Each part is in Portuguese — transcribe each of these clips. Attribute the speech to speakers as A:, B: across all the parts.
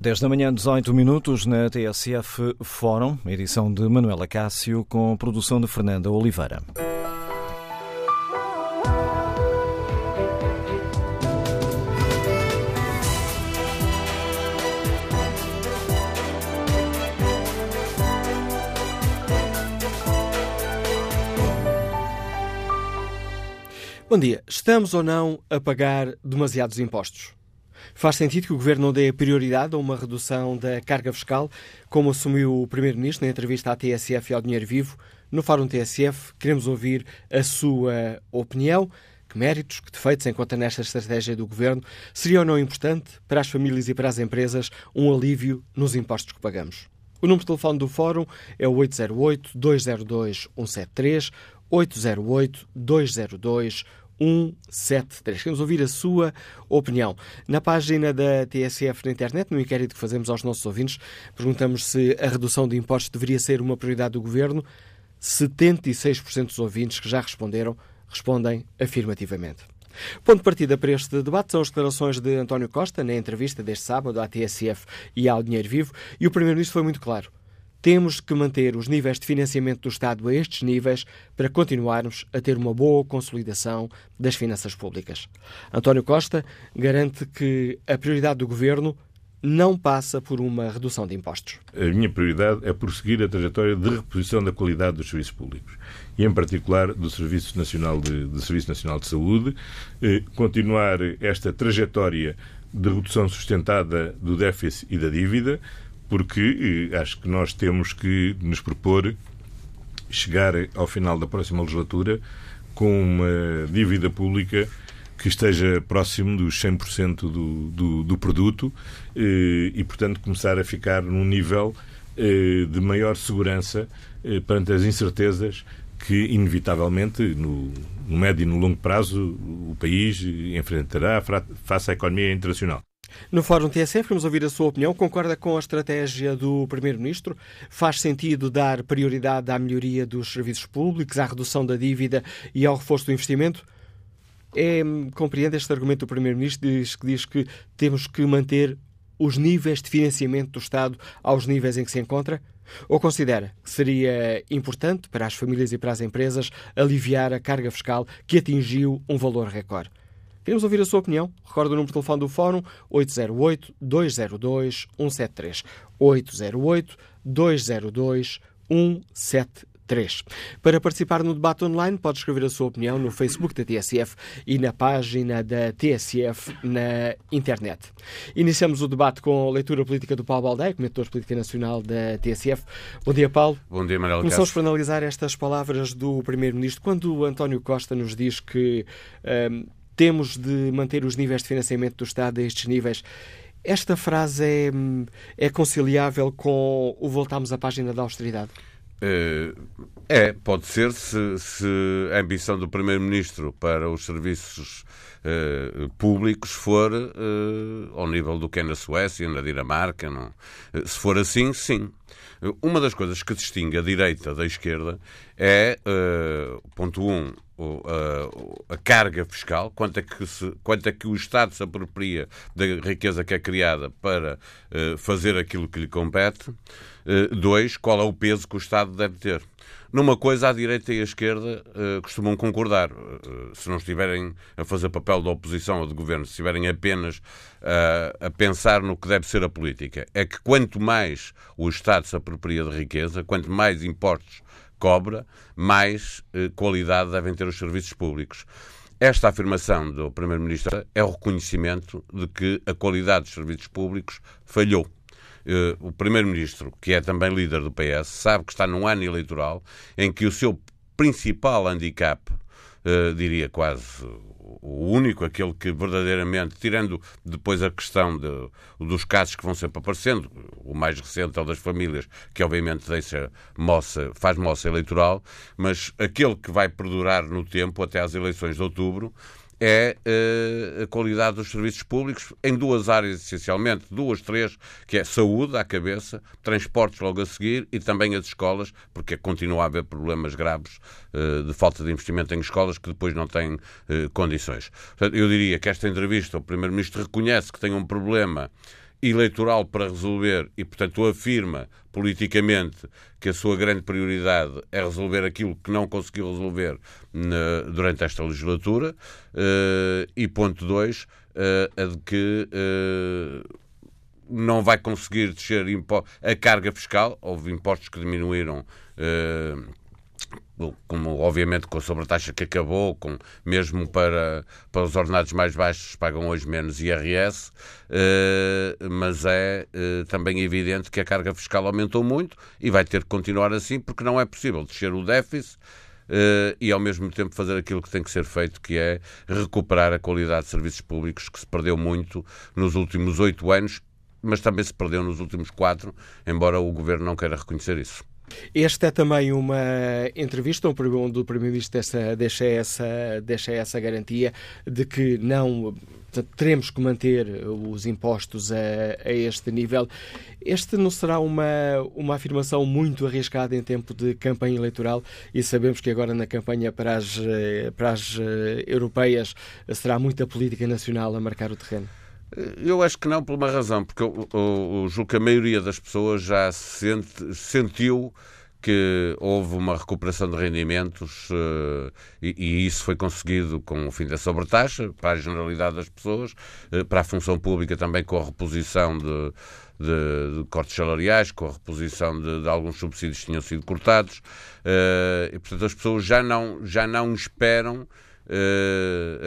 A: 10 da manhã, 18 minutos, na TSF Fórum, edição de Manuela Cássio, com produção de Fernanda Oliveira.
B: Bom dia. Estamos ou não a pagar demasiados impostos? Faz sentido que o Governo não dê prioridade a uma redução da carga fiscal, como assumiu o Primeiro-Ministro na entrevista à TSF e ao Dinheiro Vivo. No Fórum TSF, queremos ouvir a sua opinião. Que méritos, que defeitos encontra nesta estratégia do Governo? Seria ou não importante para as famílias e para as empresas um alívio nos impostos que pagamos? O número de telefone do Fórum é o 808-202-173, 808-202-173. 173. Queremos ouvir a sua opinião. Na página da TSF na internet, no inquérito que fazemos aos nossos ouvintes, perguntamos se a redução de impostos deveria ser uma prioridade do Governo. 76% dos ouvintes que já responderam respondem afirmativamente. Ponto de partida para este debate são as declarações de António Costa na entrevista deste sábado à TSF e ao Dinheiro Vivo, e o Primeiro-Ministro foi muito claro. Temos que manter os níveis de financiamento do Estado a estes níveis para continuarmos a ter uma boa consolidação das finanças públicas. António Costa garante que a prioridade do governo não passa por uma redução de impostos.
C: A minha prioridade é prosseguir a trajetória de reposição da qualidade dos serviços públicos e, em particular, do Serviço Nacional de, do Serviço Nacional de Saúde, eh, continuar esta trajetória de redução sustentada do déficit e da dívida, porque eh, acho que nós temos que nos propor chegar ao final da próxima legislatura com uma dívida pública que esteja próximo dos 100% do, do, do produto eh, e, portanto, começar a ficar num nível eh, de maior segurança perante as incertezas que, inevitavelmente, no, no médio e no longo prazo, o país enfrentará face à economia internacional.
B: No Fórum TSF, vamos ouvir a sua opinião. Concorda com a estratégia do Primeiro-Ministro? Faz sentido dar prioridade à melhoria dos serviços públicos, à redução da dívida e ao reforço do investimento? É, compreende este argumento do Primeiro-Ministro diz, que diz que temos que manter os níveis de financiamento do Estado aos níveis em que se encontra? Ou considera que seria importante para as famílias e para as empresas aliviar a carga fiscal que atingiu um valor recorde? Queremos ouvir a sua opinião. Recordo o número de telefone do Fórum 808-202-173. 808-202-173. Para participar no debate online, pode escrever a sua opinião no Facebook da TSF e na página da TSF na internet. Iniciamos o debate com a leitura política do Paulo Baldeia, comentador de política nacional da TSF. Bom dia, Paulo.
D: Bom dia, Manuel
B: Começamos por analisar estas palavras do Primeiro-Ministro. Quando o António Costa nos diz que um, temos de manter os níveis de financiamento do Estado a estes níveis. Esta frase é, é conciliável com o voltarmos à página da austeridade?
D: Eh, é, pode ser se, se a ambição do Primeiro-Ministro para os serviços eh, públicos for eh, ao nível do que é na Suécia, na Dinamarca. Não? se for assim, sim. Uma das coisas que distingue a direita da esquerda é, ponto um, a, carga fiscal, quanto é, que se, quanto é que o Estado se apropria da riqueza que é criada para uh, fazer aquilo que lhe compete. Uh, dois, qual é o peso que o Estado deve ter. Numa coisa, a direita e a esquerda uh, costumam concordar. Se não estiverem a fazer papel de oposição ou de governo, se estiverem apenas a pensar no que deve ser a política, é que quanto mais o Estado se apropria de riqueza, quanto mais impostos cobra, mais eh, qualidade devem ter os serviços públicos. Esta afirmação do Primeiro-Ministro é o reconhecimento de que a qualidade dos serviços públicos falhou. Eh, o Primeiro-Ministro, que é também líder do PS, sabe que está num ano eleitoral em que o seu principal handicap, eh, diria quase o único, aquele que verdadeiramente, tirando depois a questão de, dos casos que vão sempre aparecendo, o mais recente é o das famílias, que obviamente deixa moça, faz moça eleitoral, mas aquele que vai perdurar no tempo até às eleições de outubro é uh, a qualidade dos serviços públicos em duas áreas, essencialmente, duas, três, que é saúde à cabeça, transportes logo a seguir e também as escolas, porque continua a haver problemas graves uh, de falta de investimento em escolas que depois não têm uh, condições. Portanto, eu diria que esta entrevista, o Primeiro-Ministro reconhece que tem um problema eleitoral para resolver e, portanto, afirma politicamente que a sua grande prioridade é resolver aquilo que não conseguiu resolver na, durante esta legislatura. Uh, e ponto 2, uh, a de que uh, não vai conseguir descer a carga fiscal. Houve impostos que diminuíram como obviamente com a sobretaxa que acabou, com, mesmo para, para os ordenados mais baixos pagam hoje menos IRS, eh, mas é eh, também evidente que a carga fiscal aumentou muito e vai ter que continuar assim porque não é possível descer o déficit Uh, e ao mesmo tempo fazer aquilo que tem que ser feito, que é recuperar a qualidade de serviços públicos que se perdeu muito nos últimos oito anos, mas também se perdeu nos últimos quatro, embora o governo não queira reconhecer isso.
B: Esta é também uma entrevista onde o Primeiro-Ministro deixa, essa, deixa essa garantia de que não teremos que manter os impostos a, a, este nível. Este não será uma, uma afirmação muito arriscada em tempo de campanha eleitoral e sabemos que agora na campanha para as, para as eh, europeias será muita política nacional a marcar o terreno.
D: Eu acho que não, por uma razão, porque eu, eu, eu julgo que a maioria das pessoas já sente, sentiu que houve uma recuperação de rendimentos uh, e, e, isso foi conseguido com o fim da sobretaxa para a generalidade das pessoas, uh, para a função pública também com a reposição de, de, de cortes salariais, com a reposição de, de, alguns subsídios que tinham sido cortados uh, e portanto as pessoas já não, já não esperam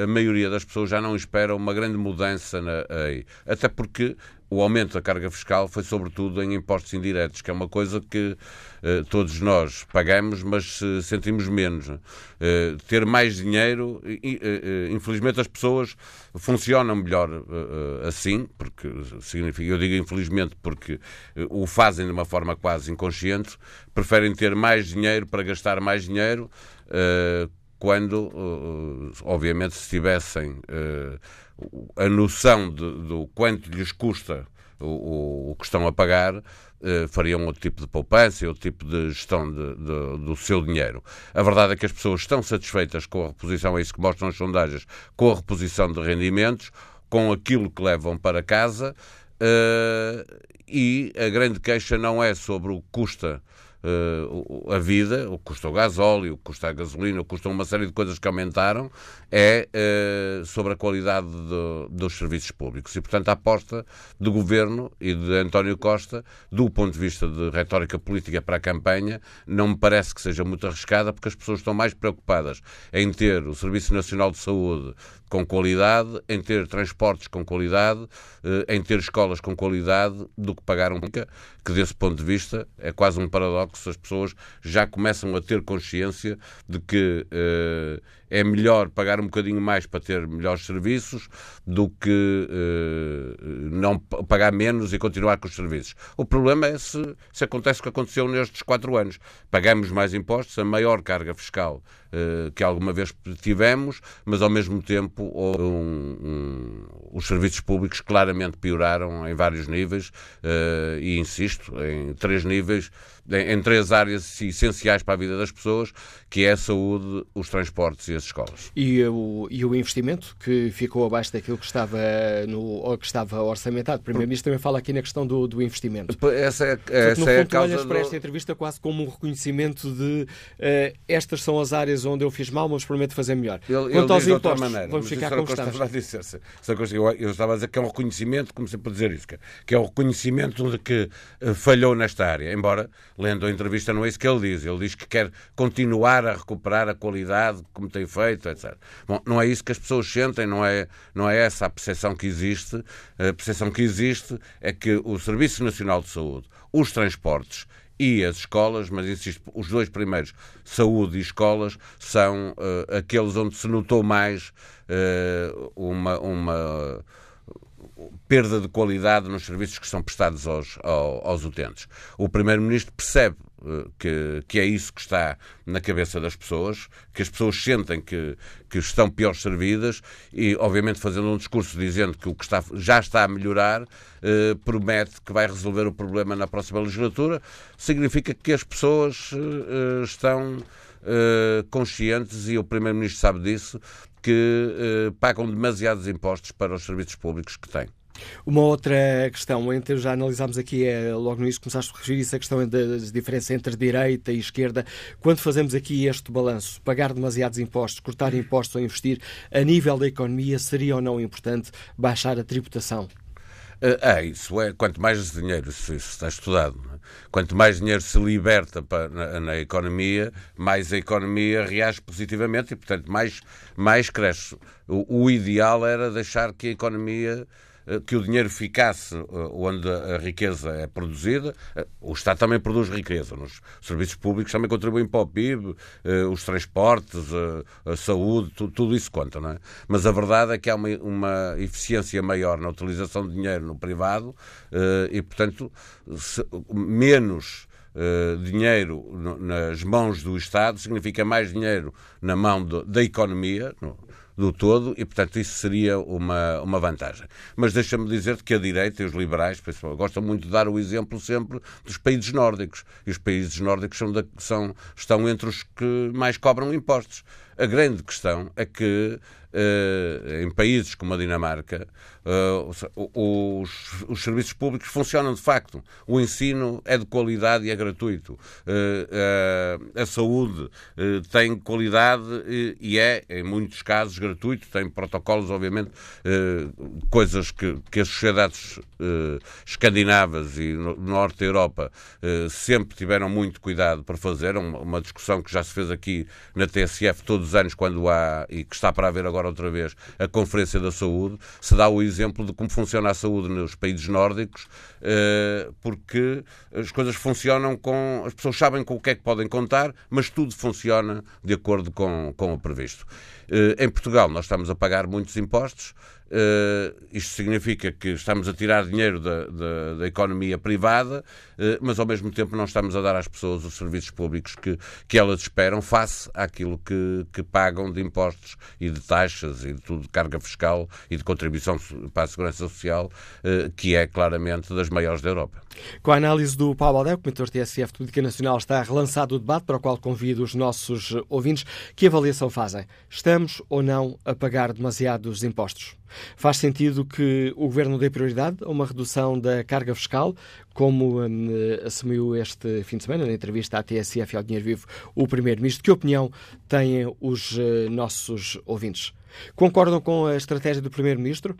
D: a maioria das pessoas já não espera uma grande mudança na, aí. Até porque o aumento da carga fiscal foi sobretudo em impostos indiretos, que é uma coisa que uh, todos nós pagamos, mas sentimos menos. ter mais dinheiro, infelizmente as pessoas funcionam melhor assim, porque significa, eu digo infelizmente porque o fazem de uma forma quase inconsciente, preferem ter mais dinheiro para gastar mais dinheiro quando, uh, obviamente, se tivessem uh, a noção de, do quanto lhes custa o, o que estão a pagar, fariam outro tipo de poupança, outro tipo de gestão de, de, do seu dinheiro. A verdade é que as pessoas estão satisfeitas com a reposição, é isso que mostram as sondagens, com a reposição de rendimentos, com aquilo que levam para casa, e a grande queixa não é sobre o que custa uh, a vida, o que custa o gasóleo, o que custa a gasolina, o que custa uma série de coisas que aumentaram, é uh, sobre a qualidade de, dos serviços públicos. E, portanto, a aposta do governo e de António Costa, do ponto de vista de retórica política para a campanha, não me parece que seja muito arriscada, porque as pessoas estão mais preocupadas em ter o Serviço Nacional de Saúde com qualidade, em ter transportes com qualidade, eh, em ter escolas com qualidade, do que pagar um que desse ponto de vista é quase um paradoxo, as pessoas já começam a ter consciência de que uh, é melhor pagar um bocadinho mais para ter melhores serviços do que uh, não pagar menos e continuar com os serviços. O problema é se, se acontece o que aconteceu nestes quatro anos. Pagamos mais impostos, a maior carga fiscal que alguma vez tivemos, mas ao mesmo tempo um, um, os serviços públicos claramente pioraram em vários níveis uh, e, insisto, em três níveis em três áreas essenciais para a vida das pessoas, que é a saúde, os transportes e as escolas.
B: E o, e o investimento, que ficou abaixo daquilo que estava, no, ou que estava orçamentado. O Primeiro-Ministro também fala aqui na questão do, do investimento.
D: Essa é, essa no é fundo, a causa
B: olhas para esta entrevista quase como um reconhecimento de uh, estas são as áreas onde eu fiz mal, mas prometo fazer melhor.
D: Ele, Quanto ele aos impostos, maneira, vamos ficar como estamos. Eu, eu estava a dizer que é um reconhecimento, como sempre a dizer isso, que é um reconhecimento de que uh, falhou nesta área, embora lendo a entrevista, não é isso que ele diz. Ele diz que quer continuar a recuperar a qualidade como tem feito, etc. Bom, não é isso que as pessoas sentem, não é, não é essa a percepção que existe. A percepção que existe é que o Serviço Nacional de Saúde, os transportes e as escolas, mas insisto, os dois primeiros, saúde e escolas, são uh, aqueles onde se notou mais uh, uma, uma perda de qualidade nos serviços que são prestados aos, aos, utentes. O Primeiro-Ministro percebe eh, que, que é isso que está na cabeça das pessoas, que as pessoas sentem que, que estão pior servidas e, obviamente, fazendo um discurso dizendo que o que está, já está a melhorar eh, promete que vai resolver o problema na próxima legislatura, significa que as pessoas eh, estão eh, conscientes, e o Primeiro-Ministro sabe disso, que eh, pagam demasiados impostos para os serviços públicos que têm.
B: Uma outra questão, entre, já analisámos aqui, é, logo no início começaste a referir-se a questão da diferença entre direita e esquerda. Quando fazemos aqui este balanço, pagar demasiados impostos, cortar impostos ou investir, a nível da economia, seria ou não importante baixar a tributação?
D: É, isso é. Quanto mais dinheiro, isso, isso está estudado, é? quanto mais dinheiro se liberta para, na, na, economia, mais a economia reage positivamente e, portanto, mais, mais cresce. O, o ideal era deixar que a economia que o dinheiro ficasse eh, onde a riqueza é produzida. Eh, o Estado também produz riqueza. Nos serviços públicos também contribuem para o PIB, os transportes, a, saúde, tudo, isso conta, não é? Mas a verdade é que há uma, uma eficiência maior na utilização de dinheiro no privado e, portanto, menos Uh, dinheiro no, nas mãos do Estado significa mais dinheiro na mão do, da economia, no, do todo e, portanto, isso seria uma, uma vantagem. Mas deixa-me dizer que a direita e os liberais principalmente, gostam muito de dar o exemplo sempre dos países nórdicos. E os países nórdicos são, da, são estão entre os que mais cobram impostos. A grande questão é que uh, em países como a Dinamarca, uh, os, os, serviços públicos funcionam de facto. O ensino é de qualidade e é gratuito. Uh, a saúde tem qualidade e, é, em muitos casos, gratuito. Tem protocolos, obviamente, coisas que, que as sociedades escandinavas e no norte da Europa sempre tiveram muito cuidado para fazer. Uma, uma discussão que já se fez aqui na TSF todos os anos, quando há, e que está para haver agora outra vez, a Conferência da Saúde, se dá o exemplo de como funciona a saúde nos países nórdicos, eh, porque as coisas funcionam com. As pessoas sabem com o que é que podem contar, mas tudo funciona de acordo com, com o previsto. Eh, em Portugal, nós estamos a pagar muitos impostos. Uh, isto significa que estamos a tirar dinheiro da, da, da economia privada, uh, mas ao mesmo tempo não estamos a dar às pessoas os serviços públicos que, que elas esperam face àquilo que, que pagam de impostos e de taxas e de tudo, de carga fiscal e de contribuição para a segurança social, uh, que é claramente das maiores da Europa.
B: Com a análise do Paulo Aldeu, o Comitê TSF de Política Nacional está relançado o debate para o qual convido os nossos ouvintes. Que avaliação fazem? Estamos ou não a pagar demasiados impostos? Faz sentido que o Governo dê prioridade a uma redução da carga fiscal, como hum, assumiu este fim de semana na entrevista à TSF ao Dinheiro Vivo o Primeiro-Ministro. Que opinião têm os uh, nossos ouvintes? Concordam com a estratégia do Primeiro-Ministro?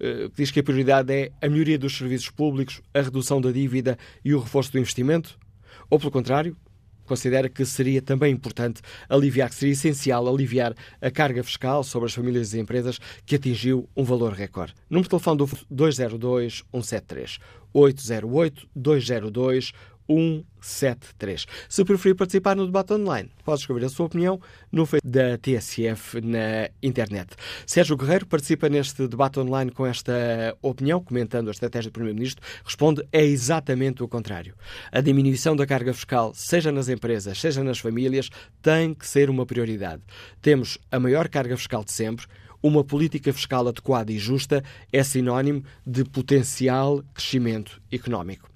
B: Uh, que diz que a prioridade é a melhoria dos serviços públicos, a redução da dívida e o reforço do investimento? Ou, pelo contrário, considera que seria também importante aliviar, que seria essencial aliviar a carga fiscal sobre as famílias e empresas que atingiu um valor recorde. Número de telefone do 202 173 808 202 173. Se preferir participar no debate online, pode escrever a sua opinião no Facebook da TSF na internet. Sérgio Guerreiro participa neste debate online com esta opinião, comentando a estratégia do Primeiro-Ministro. Responde: é exatamente o contrário. A diminuição da carga fiscal, seja nas empresas, seja nas famílias, tem que ser uma prioridade. Temos a maior carga fiscal de sempre. Uma política fiscal adequada e justa é sinónimo de potencial crescimento económico.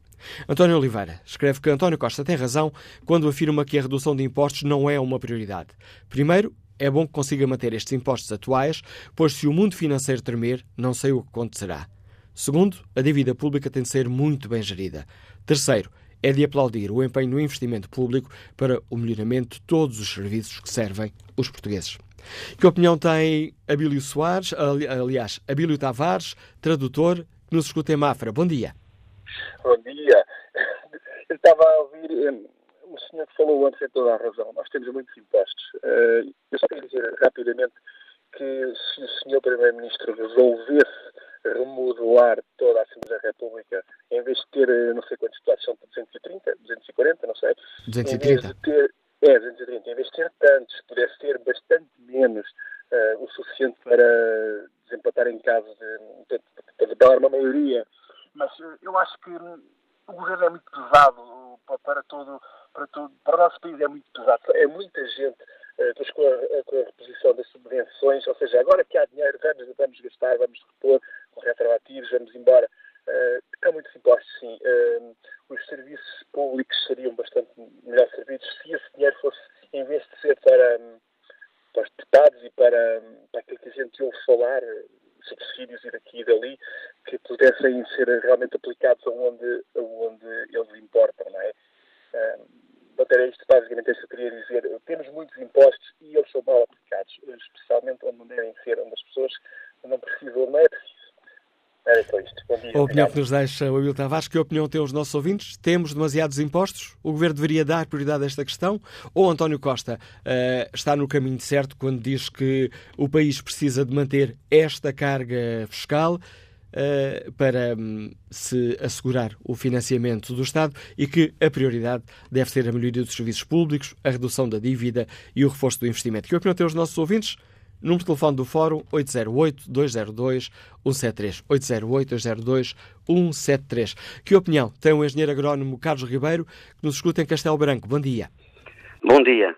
B: António Oliveira escreve que António Costa tem razão quando afirma que a redução de impostos não é uma prioridade. Primeiro, é bom que consiga manter estes impostos atuais, pois se o mundo financeiro tremer, não sei o que acontecerá. Segundo, a dívida pública tem de ser muito bem gerida. Terceiro, é de aplaudir o empenho no investimento público para o melhoramento de todos os serviços que servem os portugueses. Que opinião tem Abílio Soares, aliás, Abílio Tavares, tradutor, que nos escuta em Mafra? Bom dia.
E: Bom dia. Eu estava a ouvir, um, o senhor que falou antes tem toda a razão. Nós temos muitos impostos. Uh, eu só quero dizer rapidamente que se o senhor Primeiro-Ministro resolvesse remodelar toda a Assembleia da República, em vez de ter eh, não sei quantos deputados, são 230, 240, não sei.
B: 230.
E: Em vez de ter, é, 230. Em vez de ter tantos, pudesse ter bastante menos, uh, o suficiente para desempatar em caso de, de, de, dar uma maioria mas eh, eu acho que hum, o governo é muito pesado para todo, para todo, para o nosso país é muito pesado. É muita gente, eh, depois com a, com a reposição das subvenções, ou seja, agora que há dinheiro, vamos, vamos gastar, vamos repor com retroativos, vamos embora. Uh, há muitos impostos, sim. Uh, os serviços públicos seriam bastante melhor servidos se esse dinheiro fosse, em vez de ser para, hum, para os deputados e para, hum, para aquilo que a gente ouve falar, subsídios e daqui e dali que pudessem ser realmente aplicados aonde, aonde eles importam, não é? Portanto, era isto basicamente é isso que eu queria dizer. Temos muitos impostos e eles são mal aplicados, especialmente onde devem ser, onde as pessoas não precisam, não é só isto. Bom dia.
B: A opinião que nos deixa o Abel Tavares, que opinião têm os nossos ouvintes? Temos demasiados impostos? O Governo deveria dar prioridade a esta questão? Ou António Costa uh, está no caminho certo quando diz que o país precisa de manter esta carga fiscal uh, para um, se assegurar o financiamento do Estado e que a prioridade deve ser a melhoria dos serviços públicos, a redução da dívida e o reforço do investimento? Que opinião têm os nossos ouvintes? Número de telefone do Fórum 808-202-173. 808-202-173. Que opinião tem o engenheiro agrónomo Carlos Ribeiro, que nos escuta em Castelo Branco? Bom dia.
F: Bom dia.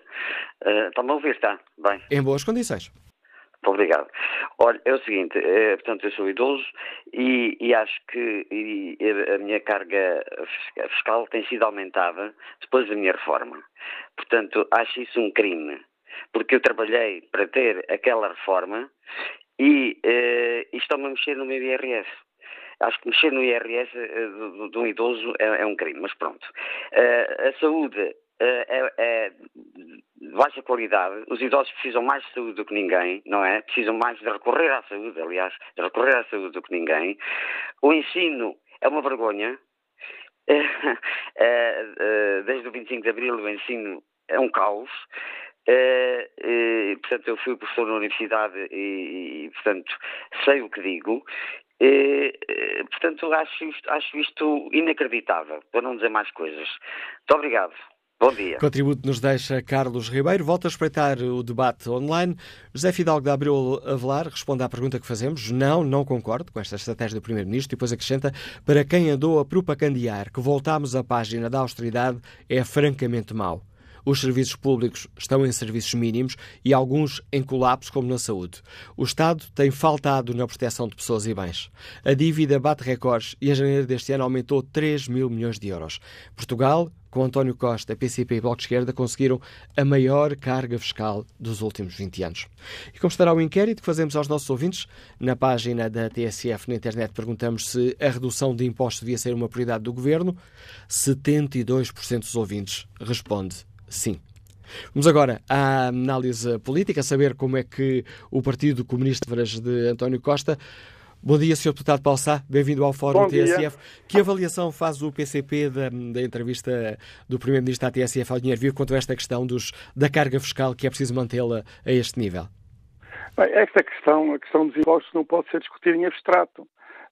F: Uh, Está-me a ouvir, está? Bem.
B: Em boas condições.
F: Muito obrigado. Olha, é o seguinte, é, portanto, eu sou idoso e, e acho que e, a minha carga fiscal tem sido aumentada depois da minha reforma. Portanto, acho isso um crime porque eu trabalhei para ter aquela reforma e, uh, e estão-me a mexer no meu IRS. Acho que mexer no IRS uh, de um idoso é, é, um crime, mas pronto. Uh, a saúde uh, é, é, de baixa qualidade. Os idosos precisam mais de saúde do que ninguém, não é? Precisam mais de recorrer à saúde, aliás, de recorrer à saúde do que ninguém. O ensino é uma vergonha. Desde o 25 de Abril o ensino é um caos. Uh, uh, portanto, eu fui professor na universidade e, e portanto, sei o que digo. Uh, portanto, acho isto, acho isto inacreditável, para não dizer mais coisas. Muito obrigado. Bom dia.
B: Contributo nos deixa Carlos Ribeiro. Volto a espreitar o debate online. José Fidalgo da Abreu Avelar responde à pergunta que fazemos. Não, não concordo com esta estratégia do Primeiro-Ministro. E depois acrescenta, para quem andou a propagandear que voltámos à página da austeridade, é francamente mau. Os serviços públicos estão em serviços mínimos e alguns em colapso, como na saúde. O Estado tem faltado na proteção de pessoas e bens. A dívida bate recordes e em janeiro deste ano aumentou 3 mil milhões de euros. Portugal, com António Costa, PCP e Bloco de Esquerda, conseguiram a maior carga fiscal dos últimos 20 anos. E como estará o inquérito que fazemos aos nossos ouvintes, na página da TSF na internet perguntamos se a redução de impostos devia ser uma prioridade do Governo. 72% dos ouvintes responde sim. Vamos agora à análise política, saber como é que o Partido Comunista de António Costa. Bom dia, Sr. Deputado Paulo Sá, bem-vindo ao Fórum Bom TSF. Dia. Que avaliação faz o PCP da, da entrevista do Primeiro-Ministro à TSF ao Dinheiro Vivo quanto a esta questão dos, da carga fiscal que é preciso mantê-la a este nível?
G: Bem, esta questão, a questão dos impostos, não pode ser discutida em abstrato,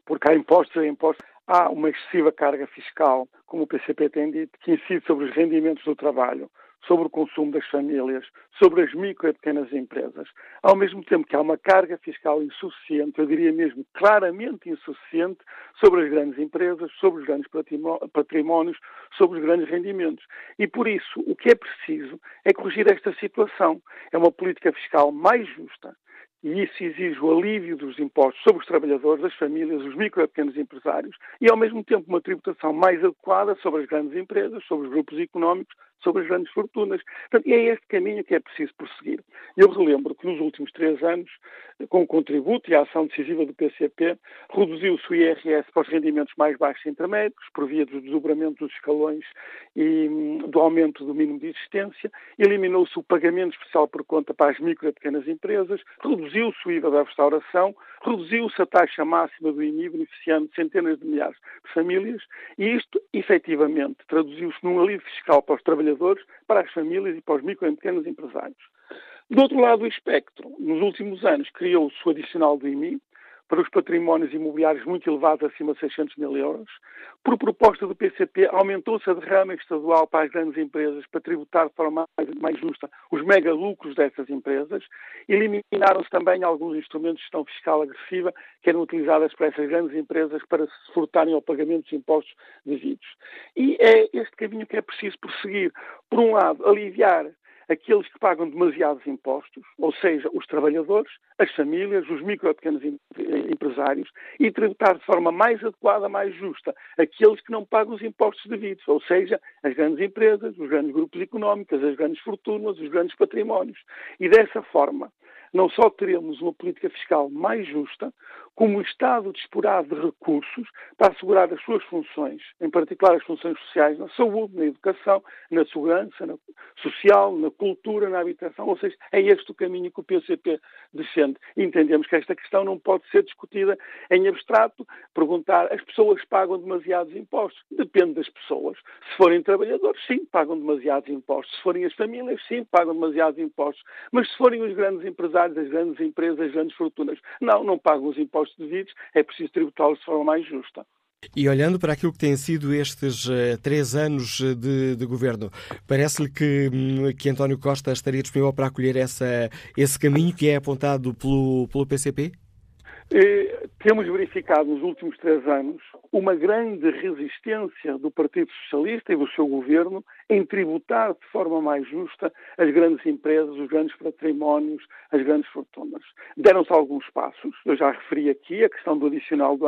G: porque há impostos e impostos há uma excessiva carga fiscal, como o PCP tem dito, que incide sobre os rendimentos do trabalho, sobre o consumo das famílias, sobre as micro e pequenas empresas, ao mesmo tempo que há uma carga fiscal insuficiente, eu diria mesmo claramente insuficiente, sobre as grandes empresas, sobre os grandes patrimónios, sobre os grandes rendimentos. E por isso, o que é preciso é corrigir esta situação. É uma política fiscal mais justa, e isso exige o alívio dos impostos sobre os trabalhadores, as famílias, os micro e pequenos empresários e, ao mesmo tempo, uma tributação mais adequada sobre as grandes empresas, sobre os grupos económicos, sobre as grandes fortunas. Portanto, é este caminho que é preciso prosseguir. Eu relembro que nos últimos três anos, com o contributo e a ação decisiva do PCP, reduziu-se o IRS para os rendimentos mais baixos e intermédios, por via do desdobramento dos escalões e hum, do aumento do mínimo de existência, eliminou-se o pagamento especial por conta para as micro e pequenas empresas, reduziu reduziu-se o IVA da restauração, reduziu-se a taxa máxima do IMI, beneficiando centenas de milhares de famílias, e isto, efetivamente, traduziu-se num alívio fiscal para os trabalhadores, para as famílias e para os micro e pequenos empresários. Do outro lado do espectro, nos últimos anos criou-se o adicional do IMI, para os patrimónios imobiliários muito elevados, acima de 600 mil euros. Por proposta do PCP, aumentou-se a derrama estadual para as grandes empresas para tributar de forma mais, mais justa os mega lucros dessas empresas. Eliminaram-se também alguns instrumentos de gestão fiscal agressiva que eram utilizados por essas grandes empresas para se furtarem ao pagamento dos impostos devidos. E é este caminho que é preciso prosseguir. Por um lado, aliviar aqueles que pagam demasiados impostos, ou seja, os trabalhadores, as famílias, os micro e pequenos empresários, e tributar de forma mais adequada, mais justa, aqueles que não pagam os impostos devidos, ou seja, as grandes empresas, os grandes grupos económicos, as grandes fortunas, os grandes patrimónios. E dessa forma, não só teremos uma política fiscal mais justa, como o Estado disporá de recursos para assegurar as suas funções, em particular as funções sociais na saúde, na educação, na segurança na social, na cultura, na habitação. Ou seja, é este o caminho que o PCP defende. Entendemos que esta questão não pode ser discutida em abstrato, perguntar as pessoas pagam demasiados impostos. Depende das pessoas. Se forem trabalhadores, sim, pagam demasiados impostos. Se forem as famílias, sim, pagam demasiados impostos. Mas se forem os grandes empresários, as grandes empresas, as grandes fortunas, não, não pagam os impostos devidos, é preciso tributá-los de forma mais justa.
B: E olhando para aquilo que têm sido estes uh, três anos de, de governo, parece-lhe que, hum, que António Costa estaria disponível para acolher essa, esse caminho que é apontado pelo, pelo PCP?
G: Eh, temos verificado nos últimos três anos uma grande resistência do Partido Socialista e do seu governo em tributar de forma mais justa as grandes empresas, os grandes patrimónios, as grandes fortunas. Deram-se alguns passos, eu já referi aqui a questão do adicional do,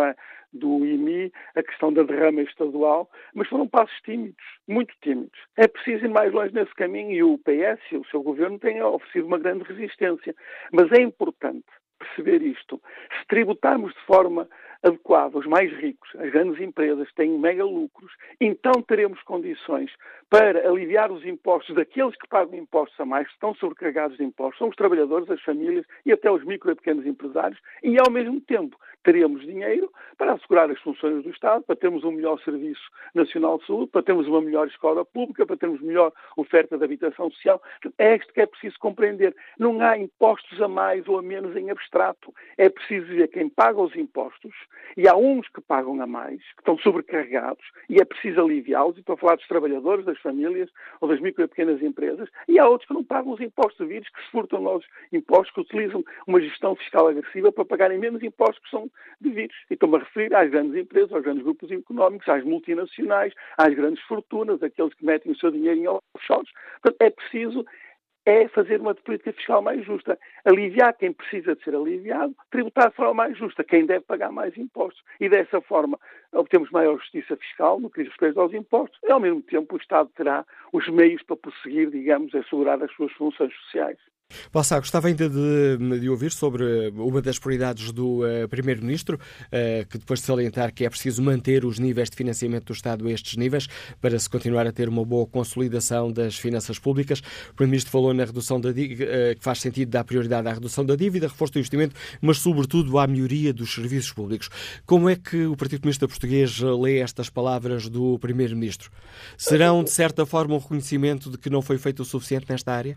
G: do IMI, a questão da derrama estadual, mas foram passos tímidos, muito tímidos. É preciso ir mais longe nesse caminho e o PS, o seu governo, tem oferecido uma grande resistência. Mas é importante perceber isto. Se tributarmos de forma adequada os mais ricos, as grandes empresas têm mega lucros, então teremos condições para aliviar os impostos daqueles que pagam impostos a mais, que estão sobrecarregados de impostos, são os trabalhadores, as famílias e até os micro e pequenos empresários, e ao mesmo tempo teremos dinheiro para assegurar as funções do Estado, para termos um melhor Serviço Nacional de Saúde, para termos uma melhor escola pública, para termos melhor oferta de habitação social. É isto que é preciso compreender. Não há impostos a mais ou a menos em abstrato. É preciso ver quem paga os impostos, e há uns que pagam a mais, que estão sobrecarregados, e é preciso aliviá-los, e estou a falar dos trabalhadores, das famílias ou das micro e pequenas empresas, e há outros que não pagam os impostos devidos, que se furtam novos impostos, que utilizam uma gestão fiscal agressiva para pagarem menos impostos que são devidos. E estou-me a referir às grandes empresas, aos grandes grupos económicos, às multinacionais, às grandes fortunas, aqueles que metem o seu dinheiro em offshores. Portanto, é preciso é fazer uma política fiscal mais justa. Aliviar quem precisa de ser aliviado, tributar de forma mais justa quem deve pagar mais impostos. E dessa forma obtemos maior justiça fiscal no que diz respeito aos impostos e, ao mesmo tempo, o Estado terá os meios para prosseguir, digamos, assegurar as suas funções sociais.
B: Passar, gostava ainda de, de, ouvir sobre uma das prioridades do uh, Primeiro-Ministro, uh, que depois de salientar que é preciso manter os níveis de financiamento do Estado a estes níveis para se continuar a ter uma boa consolidação das finanças públicas. O Primeiro-Ministro falou na redução da dívida, uh, que faz sentido dar prioridade à redução da dívida, reforço do investimento, mas sobretudo à melhoria dos serviços públicos. Como é que o Partido Comunista Português lê estas palavras do Primeiro-Ministro? Serão, de certa forma, um reconhecimento de que não foi feito o suficiente nesta área?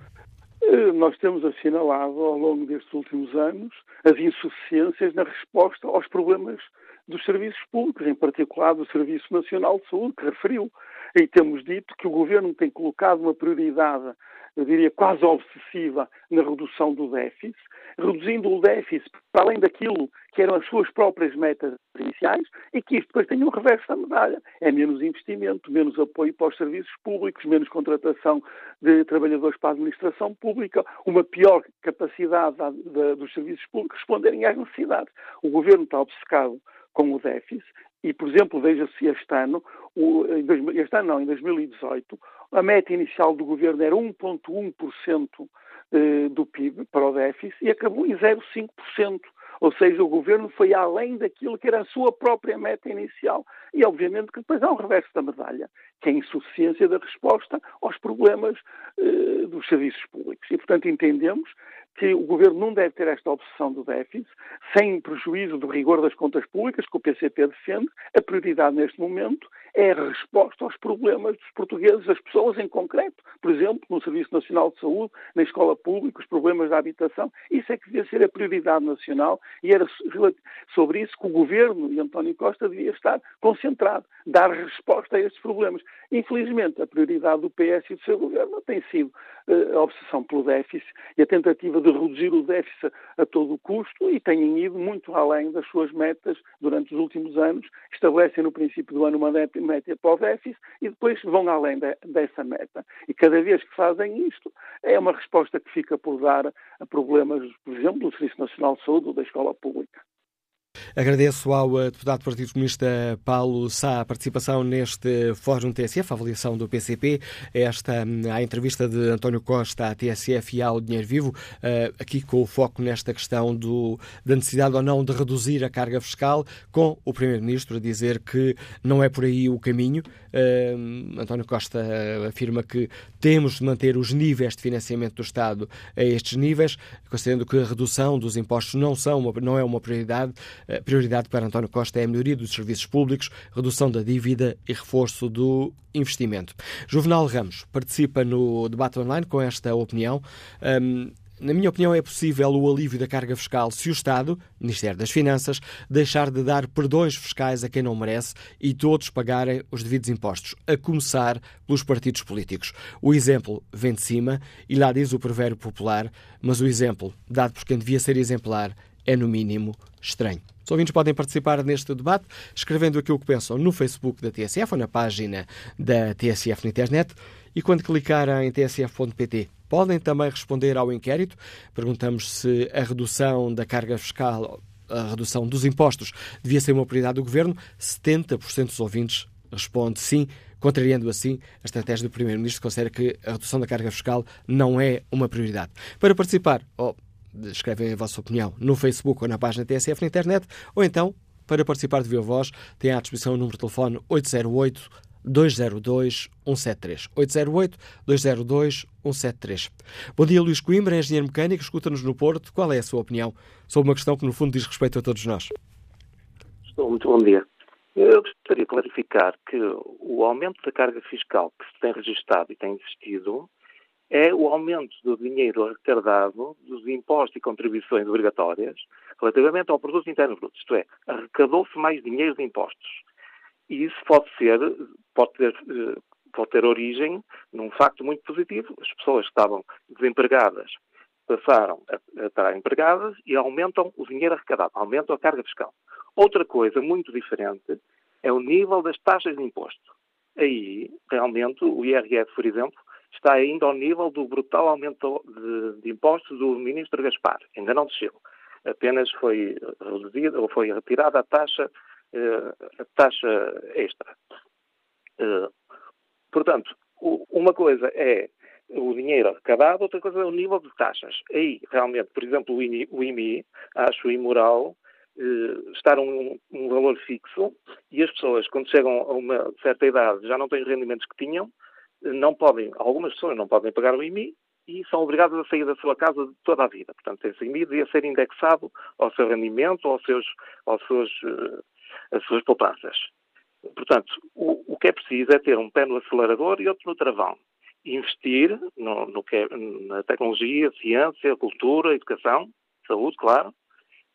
G: Eh, nós temos assinalado ao longo destes últimos anos as insuficiências na resposta aos problemas dos serviços públicos, em particular do Serviço Nacional de Saúde, que referiu. E temos dito que o Governo tem colocado uma prioridade, eu diria quase obsessiva, na redução do déficit, reduzindo o déficit para além daquilo que eram as suas próprias metas iniciais e que isto depois tem um reverso da medalha. É menos investimento, menos apoio para os serviços públicos, menos contratação de trabalhadores para a administração pública, uma pior capacidade dos serviços públicos responderem às necessidades. O governo está obcecado com o déficit e, por exemplo, veja-se este ano, este ano não, em 2018, a meta inicial do governo era 1,1% eh, do PIB para o déficit e acabou em 0,5%. Ou seja, o governo foi além daquilo que era a sua própria meta inicial. E, obviamente, que depois há um reverso da medalha, que é a insuficiência da resposta aos problemas eh, dos serviços públicos. E, portanto, entendemos que o governo não deve ter esta obsessão do déficit, sem prejuízo do rigor das contas públicas, que o PCP defende. A prioridade neste momento é a resposta aos problemas dos portugueses, das pessoas em concreto, por exemplo, no Serviço Nacional de Saúde, na escola pública, os problemas da habitação. Isso é que devia ser a prioridade nacional e era sobre isso que o governo e António Costa devia estar concentrado, dar resposta a estes problemas. Infelizmente, a prioridade do PS e do seu governo tem sido uh, a obsessão pelo déficit e a tentativa de reduzir o déficit a todo o custo e têm ido muito além das suas metas durante os últimos anos, estabelecem no princípio do ano uma meta para o déficit e depois vão além de, dessa meta. E cada vez que fazem isto, é uma resposta que fica por dar a problemas, por exemplo, do Serviço Nacional de Saúde ou da escola pública.
B: Agradeço ao eh, deputado do Partido Comunista Paulo Sá a participação neste Fórum TSF, a avaliação do PCP, esta hum, a entrevista de António Costa à TSF e ao Dinheiro Vivo, eh, aqui com o foco nesta questão do, da necessidade ou não de reduzir a carga fiscal, com o Primeiro-Ministro a dizer que não é por aí o caminho. Hum, António Costa afirma que temos de manter os níveis de financiamento do Estado a estes níveis, considerando que a redução dos impostos não, são não é uma prioridade. Prioridade para António Costa é a melhoria dos serviços públicos, redução da dívida e reforço do investimento. Juvenal Ramos participa no debate online com esta opinião. Um, na minha opinião, é possível o alívio da carga fiscal se o Estado, Ministério das Finanças, deixar de dar perdões fiscais a quem não merece e todos pagarem os devidos impostos, a começar pelos partidos políticos. O exemplo vem de cima e lá diz o provérbio popular, mas o exemplo, dado por quem devia ser exemplar, é no mínimo estranho. Os ouvintes podem participar neste debate escrevendo aquilo que pensam no Facebook da TSF ou na página da TSF na internet e quando clicar em tsf.pt podem também responder ao inquérito. Perguntamos se a redução da carga fiscal, a redução dos impostos, devia ser uma prioridade do governo. 70% dos ouvintes responde sim, contrariando assim a estratégia do Primeiro-Ministro, que considera que a redução da carga fiscal não é uma prioridade. Para participar, oh, escrevem a vossa opinião no Facebook ou na página TSF na internet, ou então, para participar de Viva Voz, têm à disposição o número de telefone 808 202 173. 808 202 173. Bom dia, Luís Coimbra, engenheiro mecânico, escuta-nos no Porto. Qual é a sua opinião sobre uma questão que, no fundo, diz respeito a todos nós?
H: Estou muito bom dia. Eu gostaria de clarificar que o aumento da carga fiscal que se tem registado e tem existido é o aumento do dinheiro arrecadado dos impostos e contribuições obrigatórias relativamente ao produto interno bruto. Isto é, arrecadou-se mais dinheiro de impostos. E isso pode ser, pode ter, eh, pode ter origem num facto muito positivo. As pessoas que estavam desempregadas passaram a, a estar empregadas e aumentam o dinheiro arrecadado, aumentam a carga fiscal. Outra coisa muito diferente é o nível das taxas de imposto. Aí, realmente, o IRS, por exemplo, está ainda ao nível do brutal aumento de, de impostos do ministro Gaspar. Ainda não desceu. Apenas foi reduzida ou foi retirada a taxa eh, a taxa extra. Eh, portanto, uma coisa é o dinheiro arrecadado, outra coisa é o nível de taxas. Aí, realmente, por exemplo, o IMI, acho imoral eh, estar um, um, valor fixo e as pessoas, quando chegam a uma certa idade, já não têm os rendimentos que tinham, não podem, algumas pessoas não podem pagar o IMI e são obrigadas a sair da sua casa toda a vida. Portanto, esse IMI devia ser indexado ao seu rendimento, aos seus, aos seus as suas poupanças. Portanto, o, o, que é preciso é ter um pé no acelerador e outro no travão. Investir no, no que é, na tecnologia, ciência, cultura, educação, saúde, claro,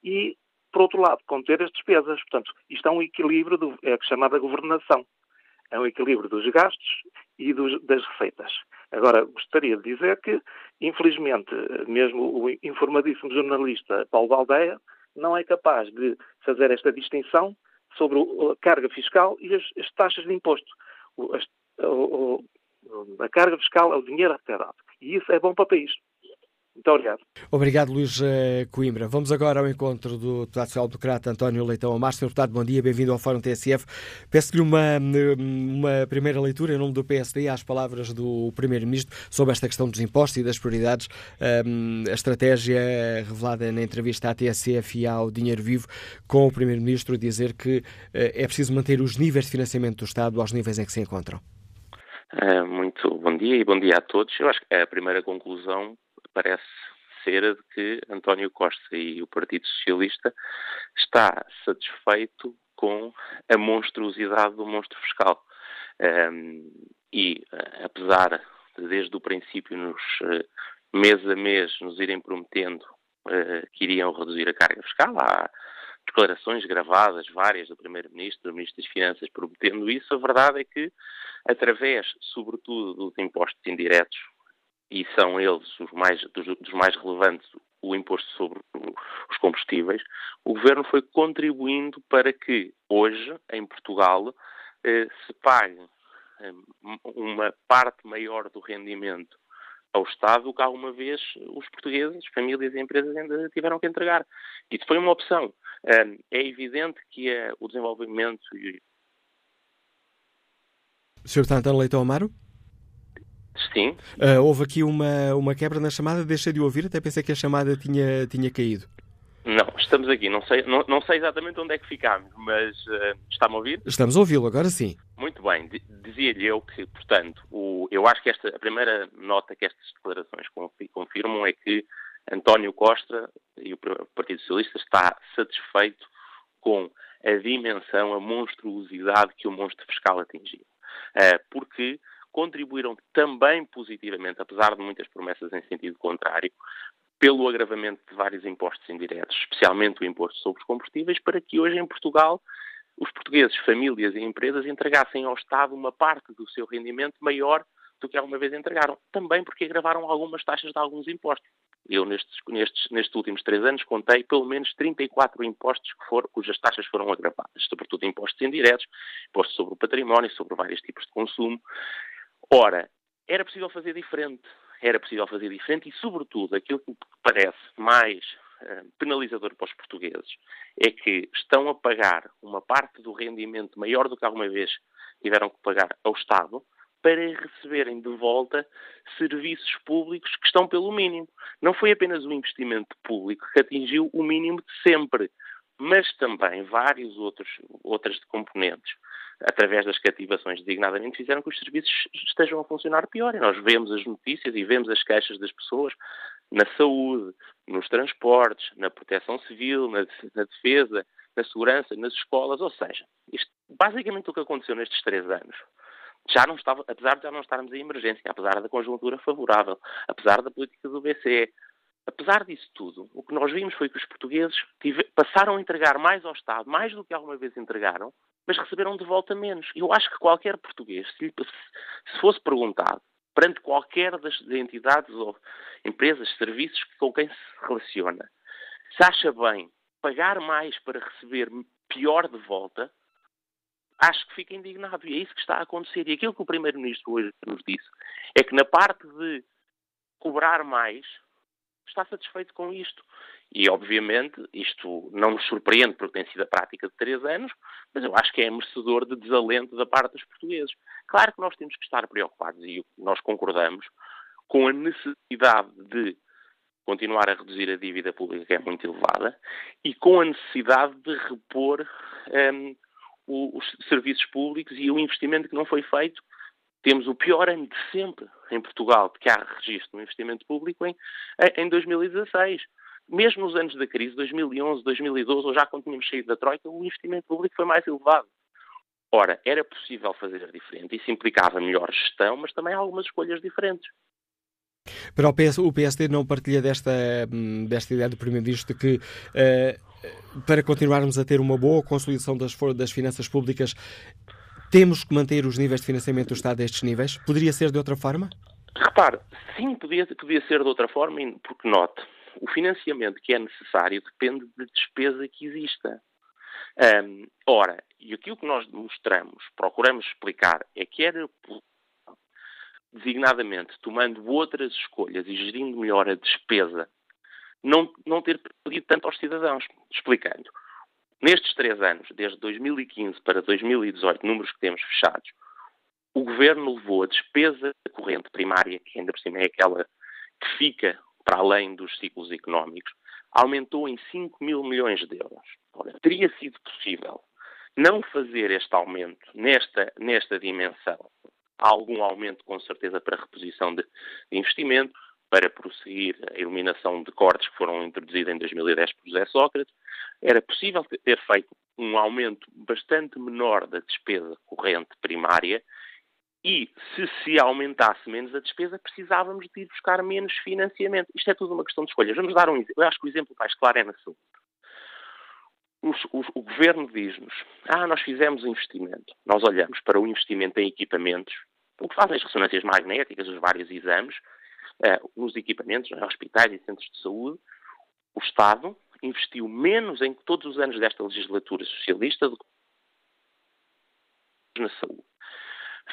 H: e, por outro lado, conter as despesas. Portanto, isto é um equilíbrio, do, é chamada governação. É um equilíbrio dos gastos e dos, das receitas. Agora, gostaria de dizer que, infelizmente, mesmo o informadíssimo jornalista Paulo Baldeia não é capaz de fazer esta distinção sobre a carga fiscal e as, as taxas de imposto. O, as, o, a carga fiscal é o dinheiro arrecadado. E isso é bom para o país. Muito obrigado.
B: Obrigado, Luís eh, Coimbra. Vamos agora ao encontro do deputado social-democrata António Leitão Amar. Senhor deputado, bom dia, bem-vindo ao Fórum TSF. Peço-lhe uma, uma primeira leitura em nome do PSD às palavras do Primeiro-Ministro sobre esta questão dos impostos e das prioridades. a estratégia revelada na entrevista à TSF e ao Dinheiro Vivo com o Primeiro-Ministro dizer que eh, é preciso manter os níveis de financiamento do Estado aos níveis em que se encontram.
I: Muito bom dia e bom dia a todos. Eu acho que a primeira conclusão parece ser a de que António Costa e o Partido Socialista está satisfeito com a monstruosidade do monstro fiscal. Um, e, apesar de, desde o princípio, nos uh, mês a mês, nos irem prometendo uh, que iriam reduzir a carga fiscal, há declarações gravadas, várias, do Primeiro-Ministro, do Ministro das Finanças, prometendo isso, a verdade é que, através, sobretudo, dos impostos indiretos, e são eles os mais, dos, dos mais relevantes o imposto sobre os combustíveis, o governo foi contribuindo para que hoje, em Portugal, eh, se pague eh, uma parte maior do rendimento ao Estado do que alguma vez os portugueses, famílias e empresas ainda tiveram que entregar. Isso foi uma opção. É evidente que o desenvolvimento
B: Sr. Tantano Leitão Amaro?
I: Sim.
B: Uh, houve aqui uma, uma quebra na chamada, deixei de ouvir, até pensei que a chamada tinha, tinha caído.
I: Não, estamos aqui, não sei, não, não sei exatamente onde é que ficámos, mas uh, está-me a ouvir?
B: Estamos a ouvi-lo, agora sim.
I: Muito bem, dizia-lhe eu que, portanto, o, eu acho que esta, a primeira nota que estas declarações confirmam é que António Costa e o Partido Socialista está satisfeito com a dimensão, a monstruosidade que o monstro fiscal atingiu. Uh, porque contribuíram também positivamente, apesar de muitas promessas em sentido contrário, pelo agravamento de vários impostos indiretos, especialmente o imposto sobre os combustíveis, para que hoje em Portugal os portugueses, famílias e empresas entregassem ao Estado uma parte do seu rendimento maior do que alguma vez entregaram. Também porque agravaram algumas taxas de alguns impostos. Eu, nestes, nestes, nestes últimos três anos, contei pelo menos 34 impostos que foram, cujas taxas foram agravadas, sobretudo impostos indiretos, impostos sobre o património, sobre vários tipos de consumo. Ora, era possível fazer diferente. Era possível fazer diferente e, sobretudo, aquilo que parece mais uh, penalizador para os portugueses é que estão a pagar uma parte do rendimento maior do que alguma vez tiveram que pagar ao Estado para receberem de volta serviços públicos que estão pelo mínimo. Não foi apenas o investimento público que atingiu o mínimo de sempre, mas também vários outros outras componentes, através das cativações designadamente, fizeram que os serviços estejam a funcionar pior. E nós vemos as notícias e vemos as queixas das pessoas na saúde, nos transportes, na proteção civil, na, na defesa, na segurança, nas escolas, ou seja, isto, basicamente o que aconteceu nestes três anos já não estava, apesar de já não estarmos em emergência, apesar da conjuntura favorável, apesar da política do BCE, apesar disso tudo, o que nós vimos foi que os portugueses passaram a entregar mais ao Estado, mais do que alguma vez entregaram, mas receberam de volta menos. Eu acho que qualquer português, se, se fosse perguntado, perante qualquer das entidades ou empresas, serviços com quem se relaciona, se acha bem pagar mais para receber pior de volta, acho que fica indignado. E é isso que está a acontecer. E aquilo que o Primeiro-Ministro hoje nos disse é que na parte de cobrar mais, está satisfeito com isto. E, obviamente, isto não nos surpreende porque tem sido a prática de três anos, mas eu acho que é merecedor de desalento da parte dos portugueses. Claro que nós temos que estar preocupados e nós concordamos com a necessidade de continuar a reduzir a dívida pública, que é muito elevada, e com a necessidade de repor um, os serviços públicos e o investimento que não foi feito. Temos o pior ano de sempre em Portugal de que há registro no investimento público em, em 2016. Mesmo nos anos da crise, 2011, 2012, ou já quando tínhamos saído da Troika, o investimento público foi mais elevado. Ora, era possível fazer diferente. Isso implicava melhor gestão, mas também algumas escolhas diferentes.
B: Para o, PS, o PSD não partilha desta, hum, desta ideia do Primeiro-Ministro de que uh, para continuarmos a ter uma boa consolidação das, das finanças públicas, temos que manter os níveis de financiamento do Estado a estes níveis? Poderia ser de outra forma?
I: Repare, sim, podia, podia ser de outra forma, porque note, o financiamento que é necessário depende de despesa que exista. Um, ora, e aquilo que nós mostramos, procuramos explicar, é que era designadamente tomando outras escolhas e gerindo melhor a despesa não, não ter pedido tanto aos cidadãos. Explicando. Nestes três anos, desde 2015 para 2018, números que temos fechados, o governo levou a despesa corrente primária, que ainda por cima é aquela que fica para além dos ciclos económicos, aumentou em 5 mil milhões de euros. Ora, teria sido possível não fazer este aumento nesta, nesta dimensão, algum aumento com certeza para reposição de investimento, para prosseguir a eliminação de cortes que foram introduzidos em 2010 por José Sócrates, era possível ter feito um aumento bastante menor da despesa corrente primária e, se se aumentasse menos a despesa, precisávamos de ir buscar menos financiamento. Isto é tudo uma questão de escolhas. Vamos dar um exemplo. Eu acho que o exemplo mais claro é na saúde. O, o, o governo diz-nos: Ah, nós fizemos investimento. Nós olhamos para o investimento em equipamentos, o que fazem as ressonâncias magnéticas, os vários exames, uh, nos equipamentos, nos hospitais e centros de saúde, o Estado investiu menos em todos os anos desta legislatura socialista do que na saúde.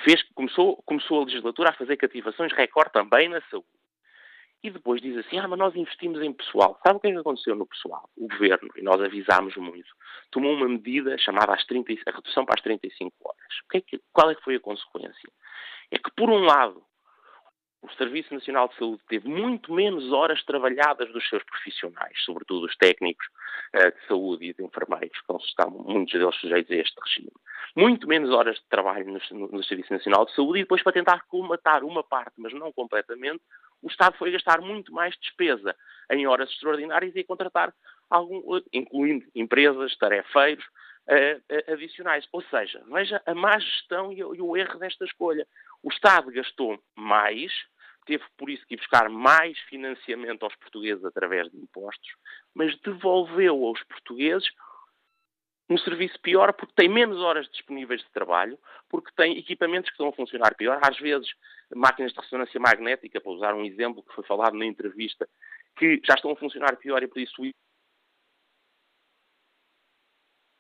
I: Fez, começou, começou a legislatura a fazer cativações recorde também na saúde. e depois diz assim: ah, mas nós investimos em pessoal. Sabe o que é que aconteceu no pessoal? O governo, e nós avisámos muito, tomou uma medida chamada às 30, a redução para as 35 horas. Que é que, qual é que foi a consequência? É que, por um lado, o Serviço Nacional de Saúde teve muito menos horas trabalhadas dos seus profissionais, sobretudo os técnicos uh, de saúde e de enfermeiros, que estão muitos deles sujeitos a este regime. Muito menos horas de trabalho no, no, Serviço Nacional de Saúde e depois, para tentar colmatar uma parte, mas não completamente, o Estado foi gastar muito mais despesa em horas extraordinárias e contratar, algum, incluindo empresas, tarefeiros, uh, adicionais. Ou seja, veja a má gestão e o erro desta escolha. O Estado gastou mais, teve por isso que ir buscar mais financiamento aos portugueses através de impostos, mas devolveu aos portugueses um serviço pior porque tem menos horas disponíveis de trabalho, porque tem equipamentos que estão a funcionar pior, às vezes máquinas de ressonância magnética, para usar um exemplo que foi falado na entrevista, que já estão a funcionar pior e por isso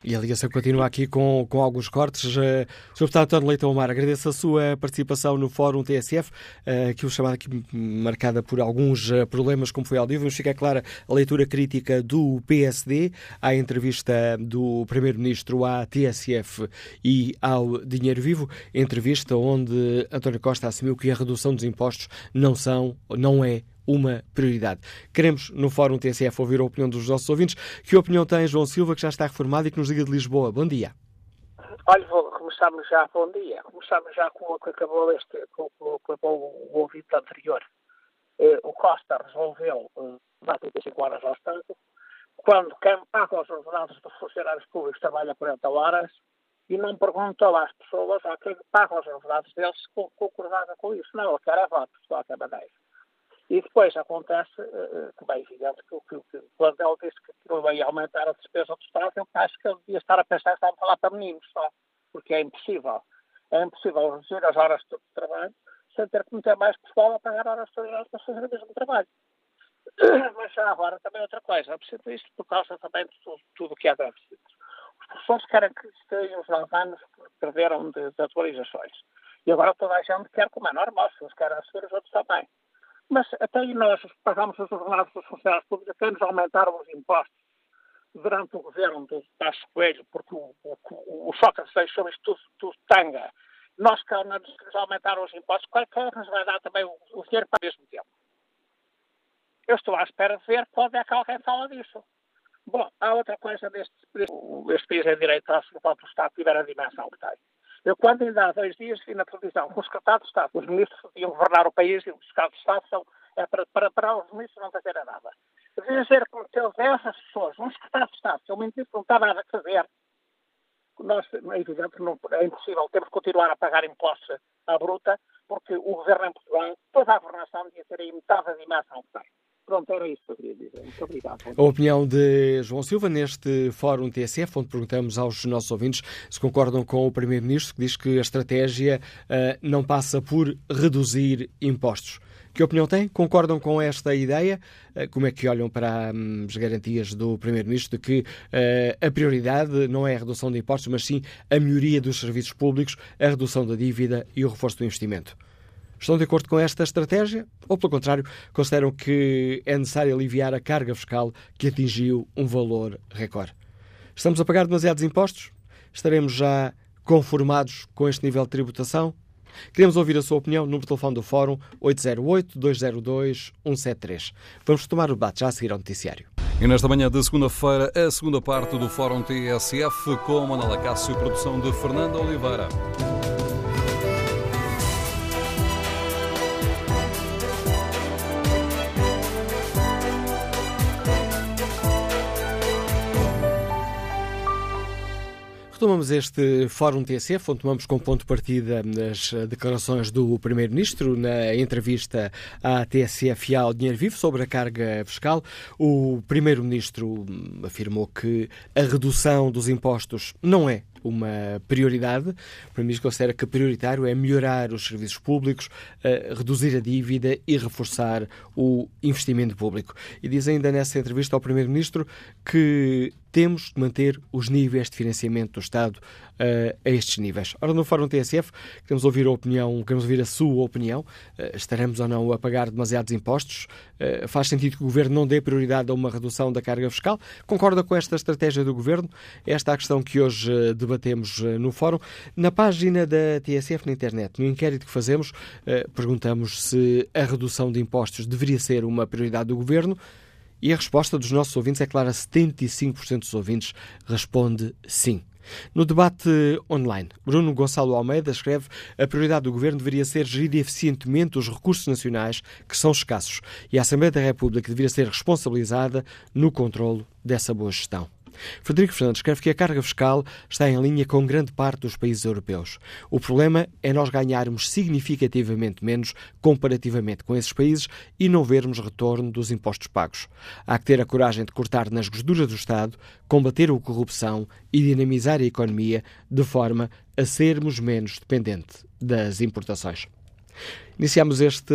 B: e a ligação continua aqui com, com alguns cortes. Uh, Sr. Deputado António Leitão Omar, agradeço a sua participação no Fórum TSF, uh, que o chamado aqui marcada por alguns uh, problemas, como foi audível, mas fica clara a leitura crítica do PSD à entrevista do Primeiro-Ministro à TSF e ao Dinheiro Vivo, entrevista onde António Costa assumiu que a redução dos impostos não são, não é uma prioridade. Queremos, no Fórum TSF, ouvir a opinião dos nossos ouvintes. Que opinião tem João Silva, que já está reformado e que nos diga de Lisboa? Bom dia.
J: Olha, começamos já, bom dia. Começamos já com o que acabou este, com, com, o ouvinte anterior. Eh, o Costa resolveu eh, dar 35 horas ao Estado, quando quem paga os ordenados dos funcionários públicos trabalha 40 horas, e não perguntou às pessoas, a quem paga os ordenados deles, se concordava com isso. Não, ele quer a voto, de qualquer maneira. E depois acontece, como é evidente, que, que, que quando ele disse que aquilo ia aumentar a despesa do Estado, eu acho que ele devia estar a pensar que estava a falar para meninos só, porque é impossível. É impossível reduzir as horas de trabalho sem ter que meter mais pessoal a pagar horas de trabalho para fazer o mesmo trabalho. Mas já agora também outra coisa, eu preciso isto por causa também de tudo o que é déficit. Os professores querem que estejam os anos perderam de, de, atualizações. E agora toda a gente quer, como é normal, se eles querem assumir, os outros também. Mas até aí nós pagamos os ordenados dos funcionários públicos, até nos aumentaram os impostos durante o governo do Tasso Coelho, porque o, o, o Sócrates deixou isto tudo, tanga. Nós que nos aumentaram os impostos, qual é nos vai dar também o, o dinheiro para o mesmo tempo? Eu estou à espera de ver quando é que alguém fala disso. Bom, há outra coisa deste, deste país é direito se o próprio Estado tiver a dimensão que tem. Eu, quando ainda há dois dias vi na televisão que o secretário de Estado, os ministros iam governar o país e os secretários de Estado são, é para, para, para os ministros não fazerem nada. Dizer que meteu essas pessoas, um secretário de Estado, que é um ministro que não está nada a fazer, nós, é evidente que não, é impossível, temos que continuar a pagar impostos à bruta, porque o governo em Portugal, toda a governação devia ter aí metade da dimensão que tem. Pronto, era isso que eu queria dizer. Muito obrigado.
B: A opinião de João Silva neste Fórum TSF, onde perguntamos aos nossos ouvintes se concordam com o Primeiro-Ministro, que diz que a estratégia uh, não passa por reduzir impostos. Que opinião têm? Concordam com esta ideia? Uh, como é que olham para um, as garantias do Primeiro-Ministro de que uh, a prioridade não é a redução de impostos, mas sim a melhoria dos serviços públicos, a redução da dívida e o reforço do investimento? Estão de acordo com esta estratégia? Ou, pelo contrário, consideram que é necessário aliviar a carga fiscal que atingiu um valor recorde? Estamos a pagar demasiados impostos? Estaremos já conformados com este nível de tributação? Queremos ouvir a sua opinião. De telefone do Fórum 808-202-173. Vamos retomar o debate já a seguir ao noticiário.
K: E nesta manhã de segunda-feira, a segunda parte do Fórum TSF com Manuela Cássio, produção de Fernando Oliveira.
B: Retomamos este Fórum TSF, onde tomamos como ponto de partida as declarações do Primeiro-Ministro na entrevista à TSF e ao Dinheiro Vivo sobre a carga fiscal. O Primeiro-Ministro afirmou que a redução dos impostos não é uma prioridade. O Primeiro-Ministro considera que prioritário é melhorar os serviços públicos, uh, reduzir a dívida e reforçar o investimento público. E diz ainda nessa entrevista ao Primeiro-Ministro que temos de manter os níveis de financiamento do Estado uh, a estes níveis. Ora, no Fórum TSF, queremos ouvir a opinião, queremos ouvir a sua opinião. Uh, estaremos ou não a pagar demasiados impostos? Uh, faz sentido que o Governo não dê prioridade a uma redução da carga fiscal? Concorda com esta estratégia do Governo? Esta é a questão que hoje debatemos no Fórum. Na página da TSF na internet, no inquérito que fazemos, perguntamos se a redução de impostos deveria ser uma prioridade do Governo. E a resposta dos nossos ouvintes é clara: 75% dos ouvintes responde sim. No debate online, Bruno Gonçalo Almeida escreve a prioridade do Governo deveria ser gerir eficientemente os recursos nacionais, que são escassos, e a Assembleia da República deveria ser responsabilizada no controlo dessa boa gestão. Frederico Fernandes escreve que a carga fiscal está em linha com grande parte dos países europeus. O problema é nós ganharmos significativamente menos comparativamente com esses países e não vermos retorno dos impostos pagos. Há que ter a coragem de cortar nas gorduras do Estado, combater a corrupção e dinamizar a economia de forma a sermos menos dependentes das importações. Iniciamos este,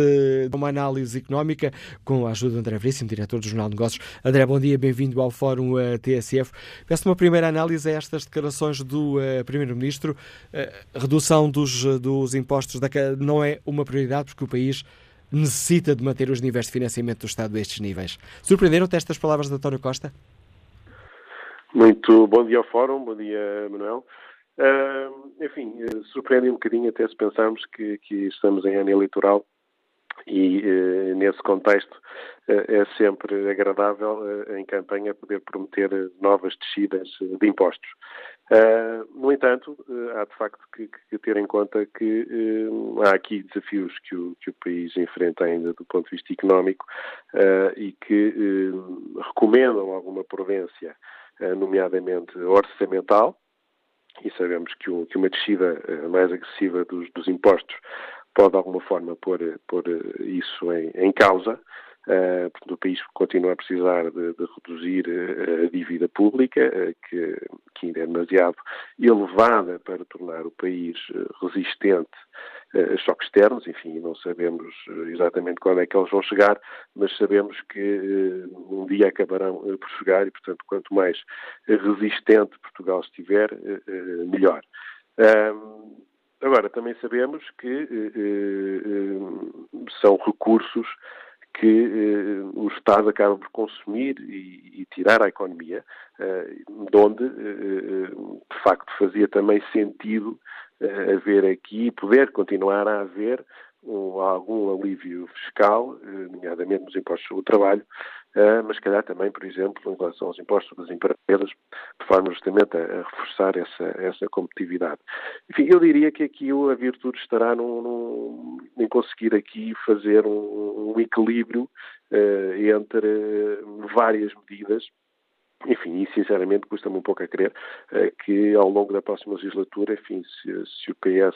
B: uma análise económica com a ajuda de André Veríssimo, diretor do Jornal de Negócios. André, bom dia, bem-vindo ao Fórum uh, TSF. Peço uma primeira análise a estas declarações do uh, Primeiro-Ministro. Uh, redução dos, dos impostos da, não é uma prioridade porque o país necessita de manter os níveis de financiamento do Estado a estes níveis. Surpreenderam-te estas palavras de António Costa?
L: Muito bom dia ao Fórum, bom dia, Manuel. Uh, enfim, uh, surpreende um bocadinho até se pensarmos que, que estamos em ano eleitoral e uh, nesse contexto uh, é sempre agradável em campanha poder prometer novas descidas de impostos. no entanto, há de facto que, que, ter em conta que há aqui desafios que o, que o país enfrenta ainda do ponto de vista económico e que recomendam alguma prudência, nomeadamente orçamental, e sabemos que, o, que uma descida eh, mais agressiva dos, dos, impostos pode de alguma forma pôr, pôr eh, isso em, em causa. Uh, o país continua a precisar de, de reduzir a dívida pública, uh, que, que, ainda é demasiado elevada para tornar o país resistente choques externos. Enfim, não sabemos exatamente quando é que eles vão chegar, mas sabemos que um dia acabarão por chegar e, portanto, quanto mais resistente Portugal estiver, melhor. Agora, também sabemos que são recursos que eh, o Estado acaba por consumir e, e tirar à economia, eh, de onde, eh, de facto, fazia também sentido eh, haver aqui, poder continuar a haver um, algum alívio fiscal, eh, nomeadamente nos impostos sobre o trabalho, eh, mas calhar também, por exemplo, em relação aos impostos das empresas, de forma justamente a, a reforçar essa, essa competitividade. Enfim, eu diria que aqui a virtude estará num, num, em conseguir aqui fazer um, um equilíbrio uh, entre várias medidas enfim, e sinceramente custa-me um pouco a crer uh, que ao longo da próxima legislatura, enfim, se, se o PS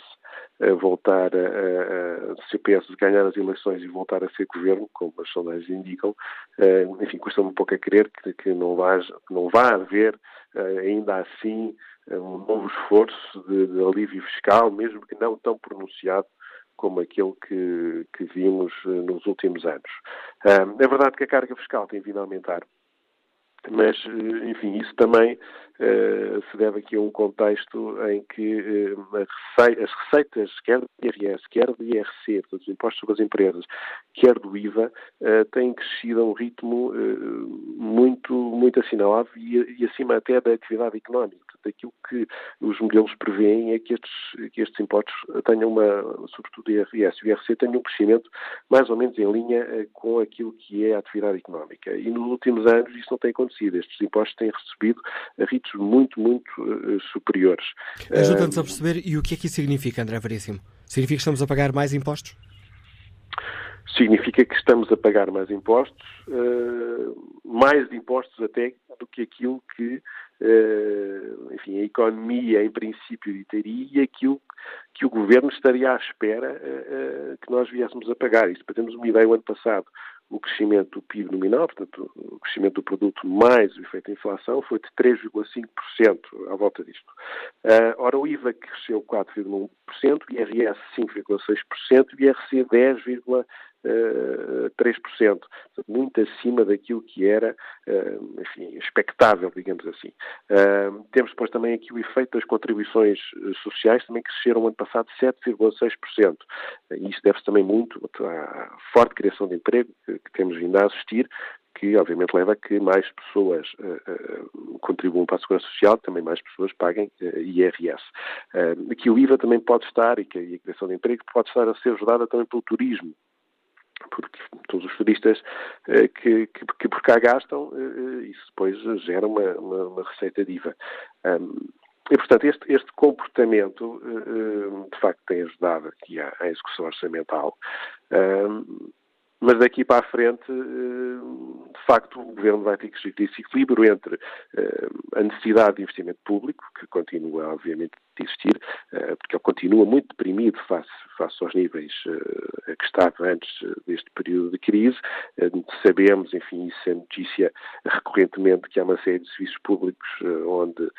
L: uh, voltar a, se o PS ganhar as eleições e voltar a ser governo, como as sondagens indicam, uh, enfim, custa-me um pouco a crer que, que não, vá, não vá haver ainda assim um novo esforço de, de, alívio fiscal, mesmo que não tão pronunciado como aquele que, que vimos nos últimos anos. é verdade que a carga fiscal tem vindo a aumentar mas, eh, enfim, isso também uh, se deve aqui a um contexto em que uh, as receitas, quer do IRS, quer do IRC, portanto, os impostos sobre as empresas, quer do IVA, uh, têm crescido a um ritmo muito, muito assinalado e, e, acima até da atividade económica. Portanto, aquilo que os modelos prevêem é que estes, que estes impostos tenham uma, sobretudo o IRS e o IRC, tenham um crescimento mais ou menos em linha com aquilo que é a atividade económica. E nos últimos anos isso não tem acontecido. Estes impostos têm recebido ritos muito, muito uh, superiores.
B: Ajuda-nos a perceber, e o que é que isso significa, André Veríssimo? Significa que estamos a pagar mais impostos?
L: Significa que estamos a pagar mais impostos, uh, mais impostos até do que aquilo que, enfim, a economia em princípio teria e aquilo que o governo estaria à espera uh, que nós viéssemos a pagar. Isso para termos uma ideia, o ano passado o crescimento do PIB nominal, portanto, o crescimento do produto mais o efeito da inflação, foi de 3,5% à volta disto. Uh, ora, o IVA cresceu 4,1%, o IRS 5,6% e o IRC 10,5%. 3%, muito acima daquilo que era, enfim, expectável, digamos assim. Temos depois também aqui o efeito das contribuições sociais, também que cresceram ano passado 7,6%. E isso deve-se também muito à forte criação de emprego que temos vindo a assistir, que obviamente leva a que mais pessoas uh, uh, contribuam para a Segurança Social, também mais pessoas paguem uh, IRS. Aqui o IVA também pode estar, e, que, e a criação de emprego pode estar a ser ajudada também pelo turismo, porque todos os turistas que, que, que, por cá gastam, isso depois gera uma, uma, uma receita de IVA. Um, e, portanto, este, este comportamento, de facto, tem ajudado aqui à, à execução orçamental. Um, mas daqui para a frente, eh, de facto, o Governo vai ter que gerir esse equilíbrio entre eh, a necessidade de investimento público, que continua, obviamente, existir, eh, porque ele continua muito deprimido face, face aos níveis a que estava antes deste período de crise. Sabemos, enfim, isso é notícia recorrentemente, que há uma série de serviços públicos onde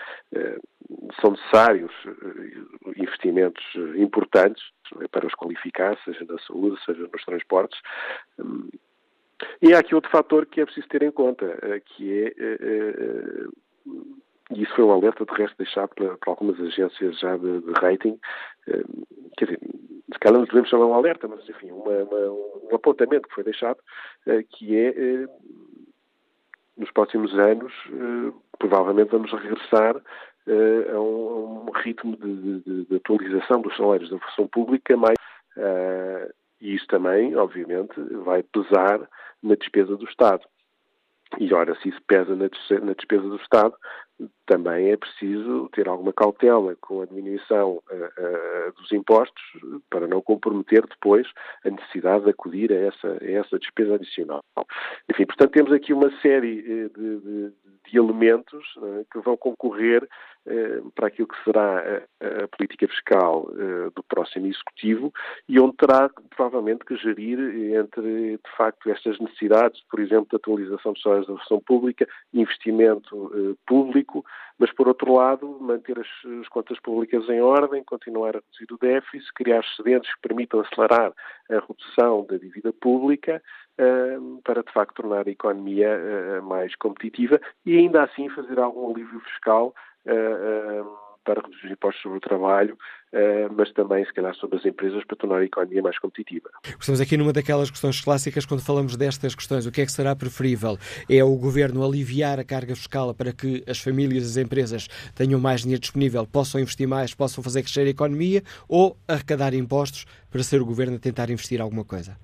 L: são necessários investimentos importantes para os qualificar, seja na saúde, seja nos transportes. Hum, e há aqui outro fator que é preciso ter em conta, eh, que é, eh, eh, e isso foi um alerta de resto deixado por, algumas agências já de, de rating, quer dizer, se calhar não devemos chamar um alerta, mas enfim, uma, uma, um apontamento que foi deixado, que é nos próximos anos, provavelmente vamos regressar a, um, um, ritmo de, de, de, atualização dos salários da função pública mais. Uh, e isso também, obviamente, vai pesar na despesa do Estado. E ora, se isso pesa na despesa do Estado, também é preciso ter alguma cautela com a diminuição uh, uh, dos impostos para não comprometer depois a necessidade de acudir a essa, a essa despesa adicional. Enfim, portanto, temos aqui uma série de, de, de elementos uh, que vão concorrer para aquilo que será a, a política fiscal do próximo Executivo e onde terá provavelmente que gerir entre, de facto, estas necessidades, por exemplo, de atualização dos salários da função pública, investimento público, mas, por outro lado, manter as, as, contas públicas em ordem, continuar a reduzir o déficit, criar excedentes que permitam acelerar a redução da dívida pública uh, para, de facto, tornar a economia uh, mais competitiva e, ainda assim, fazer algum alívio fiscal. Uh, para reduzir os impostos sobre o trabalho, eh, mas também, se calhar, sobre as empresas para tornar a economia mais competitiva.
B: Estamos aqui numa daquelas questões clássicas quando falamos destas questões. O que é que será preferível? É o governo aliviar a carga fiscal para que as famílias e as empresas tenham mais dinheiro disponível, possam investir mais, possam fazer crescer a economia ou arrecadar impostos para ser o governo a tentar investir alguma coisa?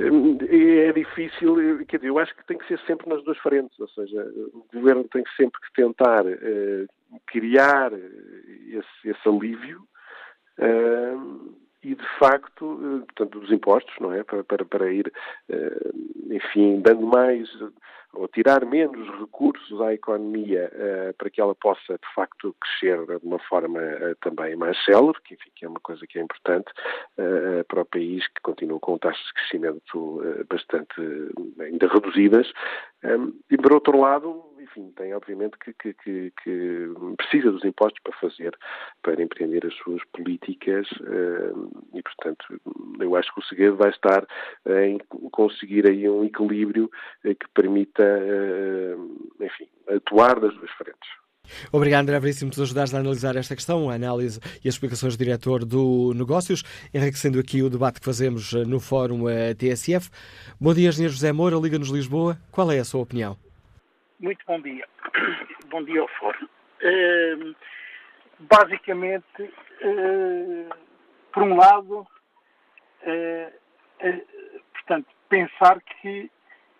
L: É difícil, quer dizer, eu acho que tem que ser sempre nas duas frentes, ou seja, o governo tem sempre que tentar uh, criar esse, esse alívio uh, e, de facto, uh, portanto, dos impostos, não é? Para, para, para ir, enfim, dando mais ou tirar menos recursos à economia para que ela possa, de facto, crescer de uma forma também mais célere, que, enfim, que é uma coisa que é importante para o país, que continua com taxas de crescimento bastante ainda reduzidas. Um, e, por outro lado, enfim, tem obviamente que, que, que, que, precisa dos impostos para fazer, para empreender as suas políticas e, portanto, eu acho que o segredo vai estar em conseguir aí um equilíbrio que permita, enfim, atuar das duas frentes.
B: Obrigado, André Veríssimo, por ajudares a analisar esta questão, a análise e as explicações do diretor do Negócios, enriquecendo aqui o debate que fazemos no Fórum TSF. Bom dia, Engenheiro José Moura, Liga-nos Lisboa. Qual é a sua opinião?
J: Muito bom dia. Bom dia ao Fórum. Uh, basicamente, uh, por um lado, uh, portanto, pensar que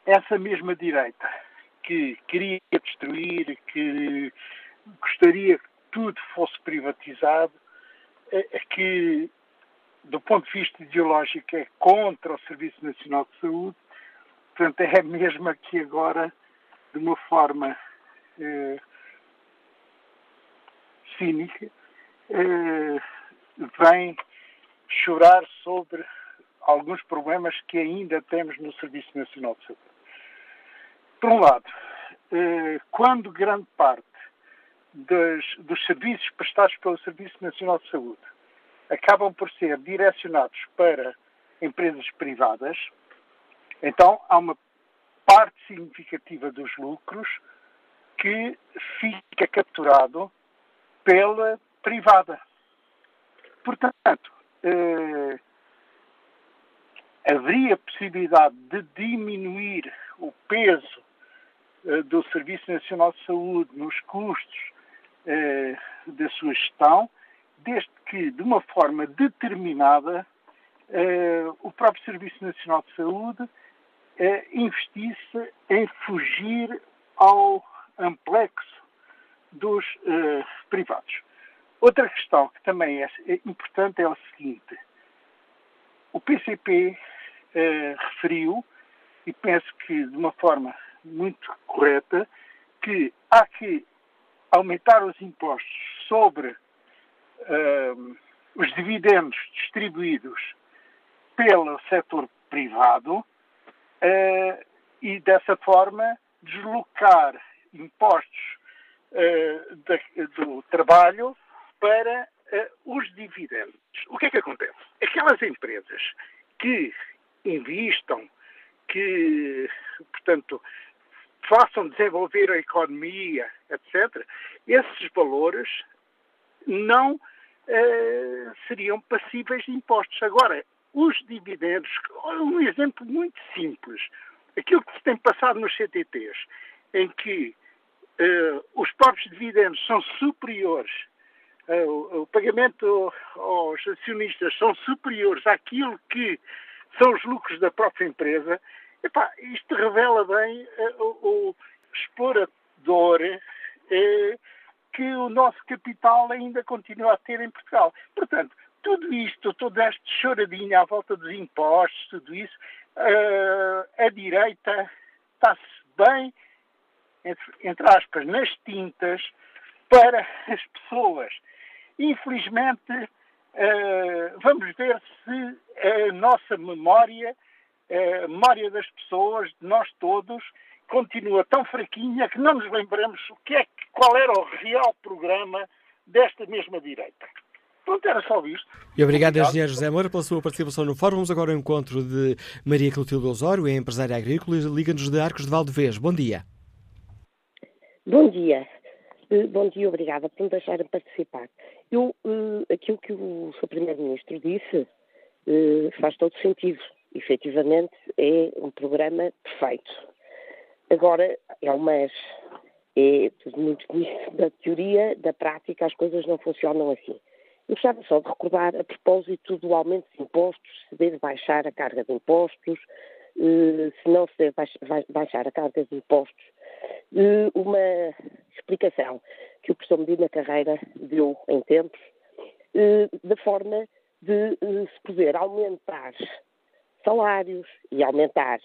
J: essa mesma direita que queria destruir, que gostaria que tudo fosse privatizado, que do ponto de vista ideológico é contra o Serviço Nacional de Saúde, portanto é a mesma que agora de uma forma eh, cínica, eh, vem chorar sobre alguns problemas que ainda temos no Serviço Nacional de Saúde. Por um lado, eh, quando grande parte dos, dos serviços prestados pelo Serviço Nacional de Saúde acabam por ser direcionados para
M: empresas privadas, então há uma parte significativa dos lucros que fica capturado pela privada. Portanto, eh, haveria possibilidade de diminuir o peso eh, do Serviço Nacional de Saúde nos custos eh, da sua gestão, desde que, de uma forma determinada, eh, o próprio Serviço Nacional de Saúde eh, investisse em fugir ao amplexo dos eh, privados. Outra questão que também é, importante é o seguinte: o PCP eh, referiu, e penso que de uma forma muito correta, que há que aumentar os impostos sobre uh, os dividendos distribuídos pelo setor privado uh, e, dessa forma, deslocar impostos uh, do trabalho para os dividendos. O que é que acontece? Aquelas empresas que investam, que, portanto, façam desenvolver a economia, etc., esses valores não seriam passíveis de impostos. Agora, os dividendos, um exemplo muito simples, aquilo que se tem passado nos CTTs, em que eh, os próprios dividendos são superiores, eh, o, pagamento aos acionistas são superiores àquilo que são os lucros da própria empresa, Epá, isto revela bem uh, o, o, explorador uh, que o nosso capital ainda continua a ter em Portugal. Portanto, tudo isto, toda esta choradinha à volta dos impostos, tudo isso, uh, a direita está-se bem, entre, entre aspas, nas tintas para as pessoas. Infelizmente, uh, vamos ver se a nossa memória a memória das pessoas, de nós todos, continua tão fraquinha que não nos lembramos o que é, qual era o real programa desta mesma direita. Pronto, era só isto.
B: E obrigado, engenheiro José Moura, pela sua participação no fórum. Vamos agora ao encontro de Maria Clotilde Osório, é empresária agrícola e liga-nos de Arcos de Valdevez. Bom dia.
N: Bom dia. Eh, bom dia, obrigada por me deixarem participar. Eu, eh, aquilo que o Sr. Primeiro-Ministro disse eh, faz todo sentido efetivamente é um programa perfeito. Agora, é um mas. É tudo muito bonito da teoria, da prática, as coisas não funcionam assim. Gostava só de recordar, a propósito do aumento de impostos, se deve baixar a carga de impostos, eh, se não se deve baixar a carga de impostos, eh, uma explicação que o professor Medina Carreira deu em tempos, eh, da forma de se poder aumentar salários e aumentar.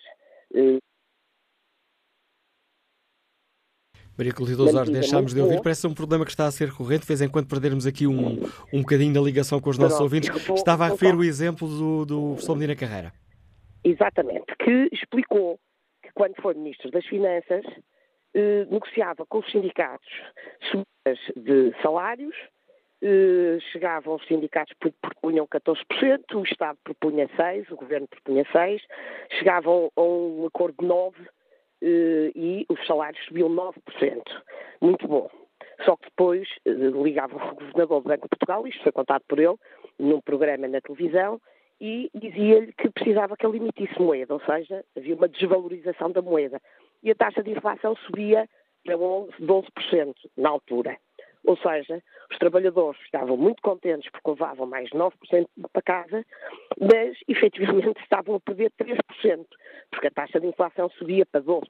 N: Eh,
B: Maria Clotilde Osório, deixámos de ouvir. Parece um problema que está a ser recorrente. De vez em quando perdermos aqui um, um bocadinho da ligação com os nossos Pronto, ouvintes. Vou, Estava a referir o exemplo do, do professor Medina Carreira.
N: Exatamente, que explicou que quando foi Ministro das Finanças eh, negociava com os sindicatos subidas de salários eh, chegavam os sindicatos propunham 14%, o Estado propunha 6%, o Governo propunha 6%, chegavam a um acordo de 9% eh, e os salários subiam 9%. Muito bom. Só que depois eh, ligavam o Governador do Banco de Portugal, isto foi contado por ele, num programa na televisão, e dizia-lhe que precisava que ele emitisse moeda, ou seja, havia uma desvalorização da moeda. E a taxa de inflação subia para 11, 12% na altura. Ou seja, os trabalhadores estavam muito contentes porque levavam mais 9% para casa, mas efetivamente estavam a perder 3%, porque a taxa de inflação subia para 12%.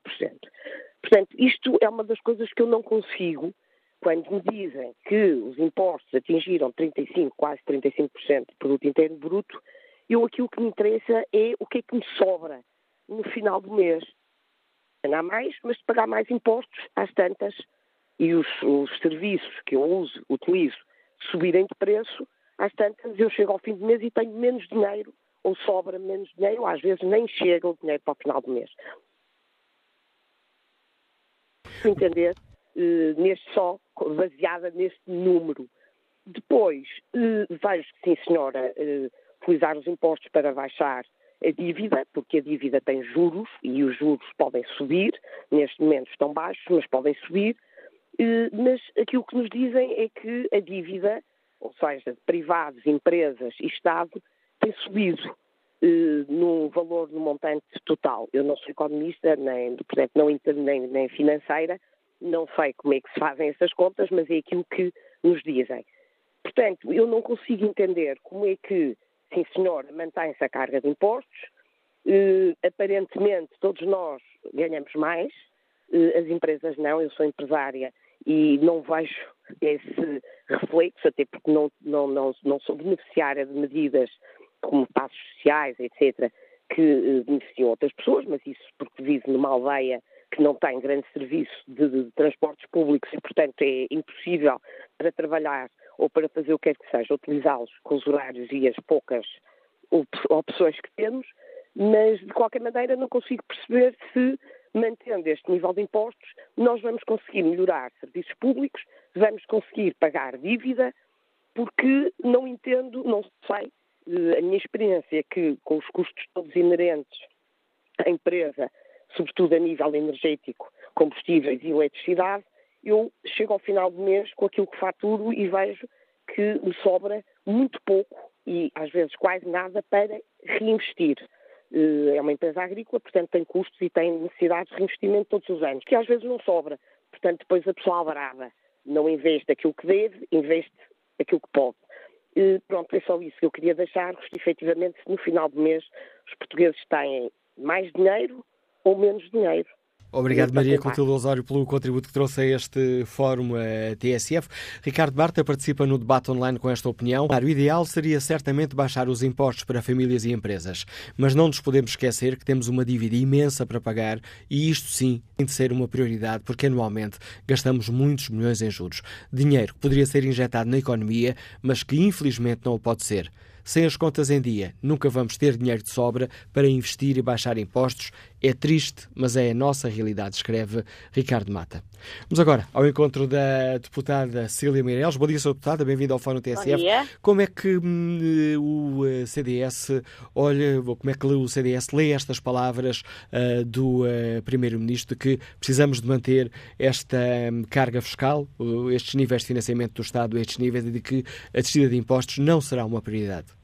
N: Portanto, isto é uma das coisas que eu não consigo quando me dizem que os impostos atingiram 35, quase 35% do produto interno bruto, eu aquilo que me interessa é o que é que me sobra no final do mês. Ganhar mais, mas pagar mais impostos às tantas e os, os serviços que eu uso, utilizo, subirem de preço, às tantas eu chego ao fim do mês e tenho menos dinheiro, ou sobra menos dinheiro, ou às vezes nem chega o dinheiro para o final do mês. Entender, uh, neste só, baseada neste número. Depois, uh, vejo que, sim senhora, uh, utilizar os impostos para baixar a dívida, porque a dívida tem juros e os juros podem subir, neste momento estão baixos, mas podem subir. Mas aquilo que nos dizem é que a dívida, ou seja, privados, empresas e Estado, tem subido no valor, no montante total. Eu não sou economista, nem, portanto, não, nem, nem financeira, não sei como é que se fazem essas contas, mas é aquilo que nos dizem. Portanto, eu não consigo entender como é que, sim senhor, mantém-se a carga de impostos, eh, aparentemente todos nós ganhamos mais, eh, as empresas não, eu sou empresária e não vejo esse reflexo, até porque não, não, não, não sou beneficiária de medidas como passos sociais, etc., que eh, beneficiam outras pessoas, mas isso porque vivo numa aldeia que não tem grande serviço de, de, transportes públicos e, portanto, é impossível para trabalhar ou para fazer o que quer que seja, utilizá-los com os horários e as poucas opções que temos, mas de qualquer maneira não consigo perceber se, mantendo este nível de impostos, nós vamos conseguir melhorar serviços públicos, vamos conseguir pagar dívida, porque não entendo, não sei, a minha experiência é que com os custos todos inerentes à empresa sobretudo a nível energético, combustíveis e eletricidade, eu chego ao final do mês com aquilo que faturo e vejo que me sobra muito pouco e às vezes quase nada para reinvestir. Eh, é uma empresa agrícola, portanto tem custos e tem necessidades de reinvestimento todos os anos, que às vezes não sobra. Portanto, depois a pessoa alvarada não investe aquilo que deve, investe aquilo que pode. E pronto, é só isso que eu queria deixar. Efetivamente, no final do mês os portugueses têm mais dinheiro, ou menos dinheiro.
B: Obrigado, Maria Clotilde Osório, pelo contributo que trouxe a este fórum a TSF. Ricardo Barta participa no debate online com esta opinião. O ideal seria certamente baixar os impostos para famílias e empresas, mas não nos podemos esquecer que temos uma dívida imensa para pagar e isto sim tem de ser uma prioridade, porque anualmente gastamos muitos milhões em juros. Dinheiro que poderia ser injetado na economia, mas que infelizmente não o pode ser. Sem as contas em dia, nunca vamos ter dinheiro de sobra para investir e baixar impostos. É triste, mas é a nossa realidade, escreve Ricardo Mata. Vamos agora ao encontro da deputada Cília Meireles. Bom dia, Sra. Deputada, bem-vinda ao Fórum TSF. Como é que hum, o eh, CDS olha, como é que o CDS lê estas palavras uh, do uh, Primeiro-Ministro de que precisamos de manter esta um, carga fiscal, uh, estes níveis de financiamento do Estado, estes níveis de que a descida de impostos não será uma prioridade?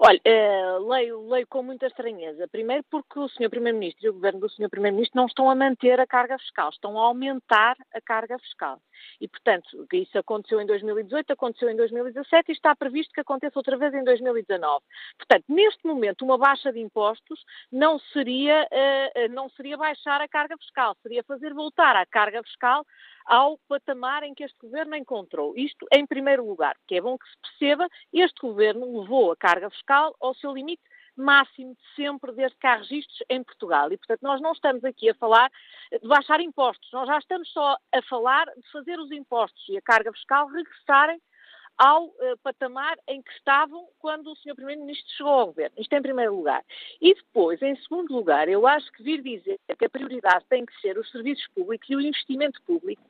O: Olha, uh, leio, leio com muita estranheza. Primeiro porque o Sr. Primeiro-Ministro e o Governo do Sr. Primeiro-Ministro não estão a manter a carga fiscal, estão a aumentar a carga fiscal. E, portanto, isso aconteceu em 2018, aconteceu em 2017 e está previsto que aconteça outra vez em 2019. Portanto, neste momento, uma baixa de impostos não seria, uh, não seria baixar a carga fiscal, seria fazer voltar a carga fiscal ao patamar em que este governo encontrou. Isto em primeiro lugar, que é bom que se perceba, este governo levou a carga fiscal ao seu limite máximo de sempre desde que há registros em Portugal. E, portanto, nós não estamos aqui a falar de baixar impostos, nós já estamos só a falar de fazer os impostos e a carga fiscal regressarem ao uh, patamar em que estavam quando o Sr. Primeiro-Ministro chegou ao governo. Isto em primeiro lugar. E depois, em segundo lugar, eu acho que vir dizer que a prioridade tem que ser os serviços públicos e o investimento público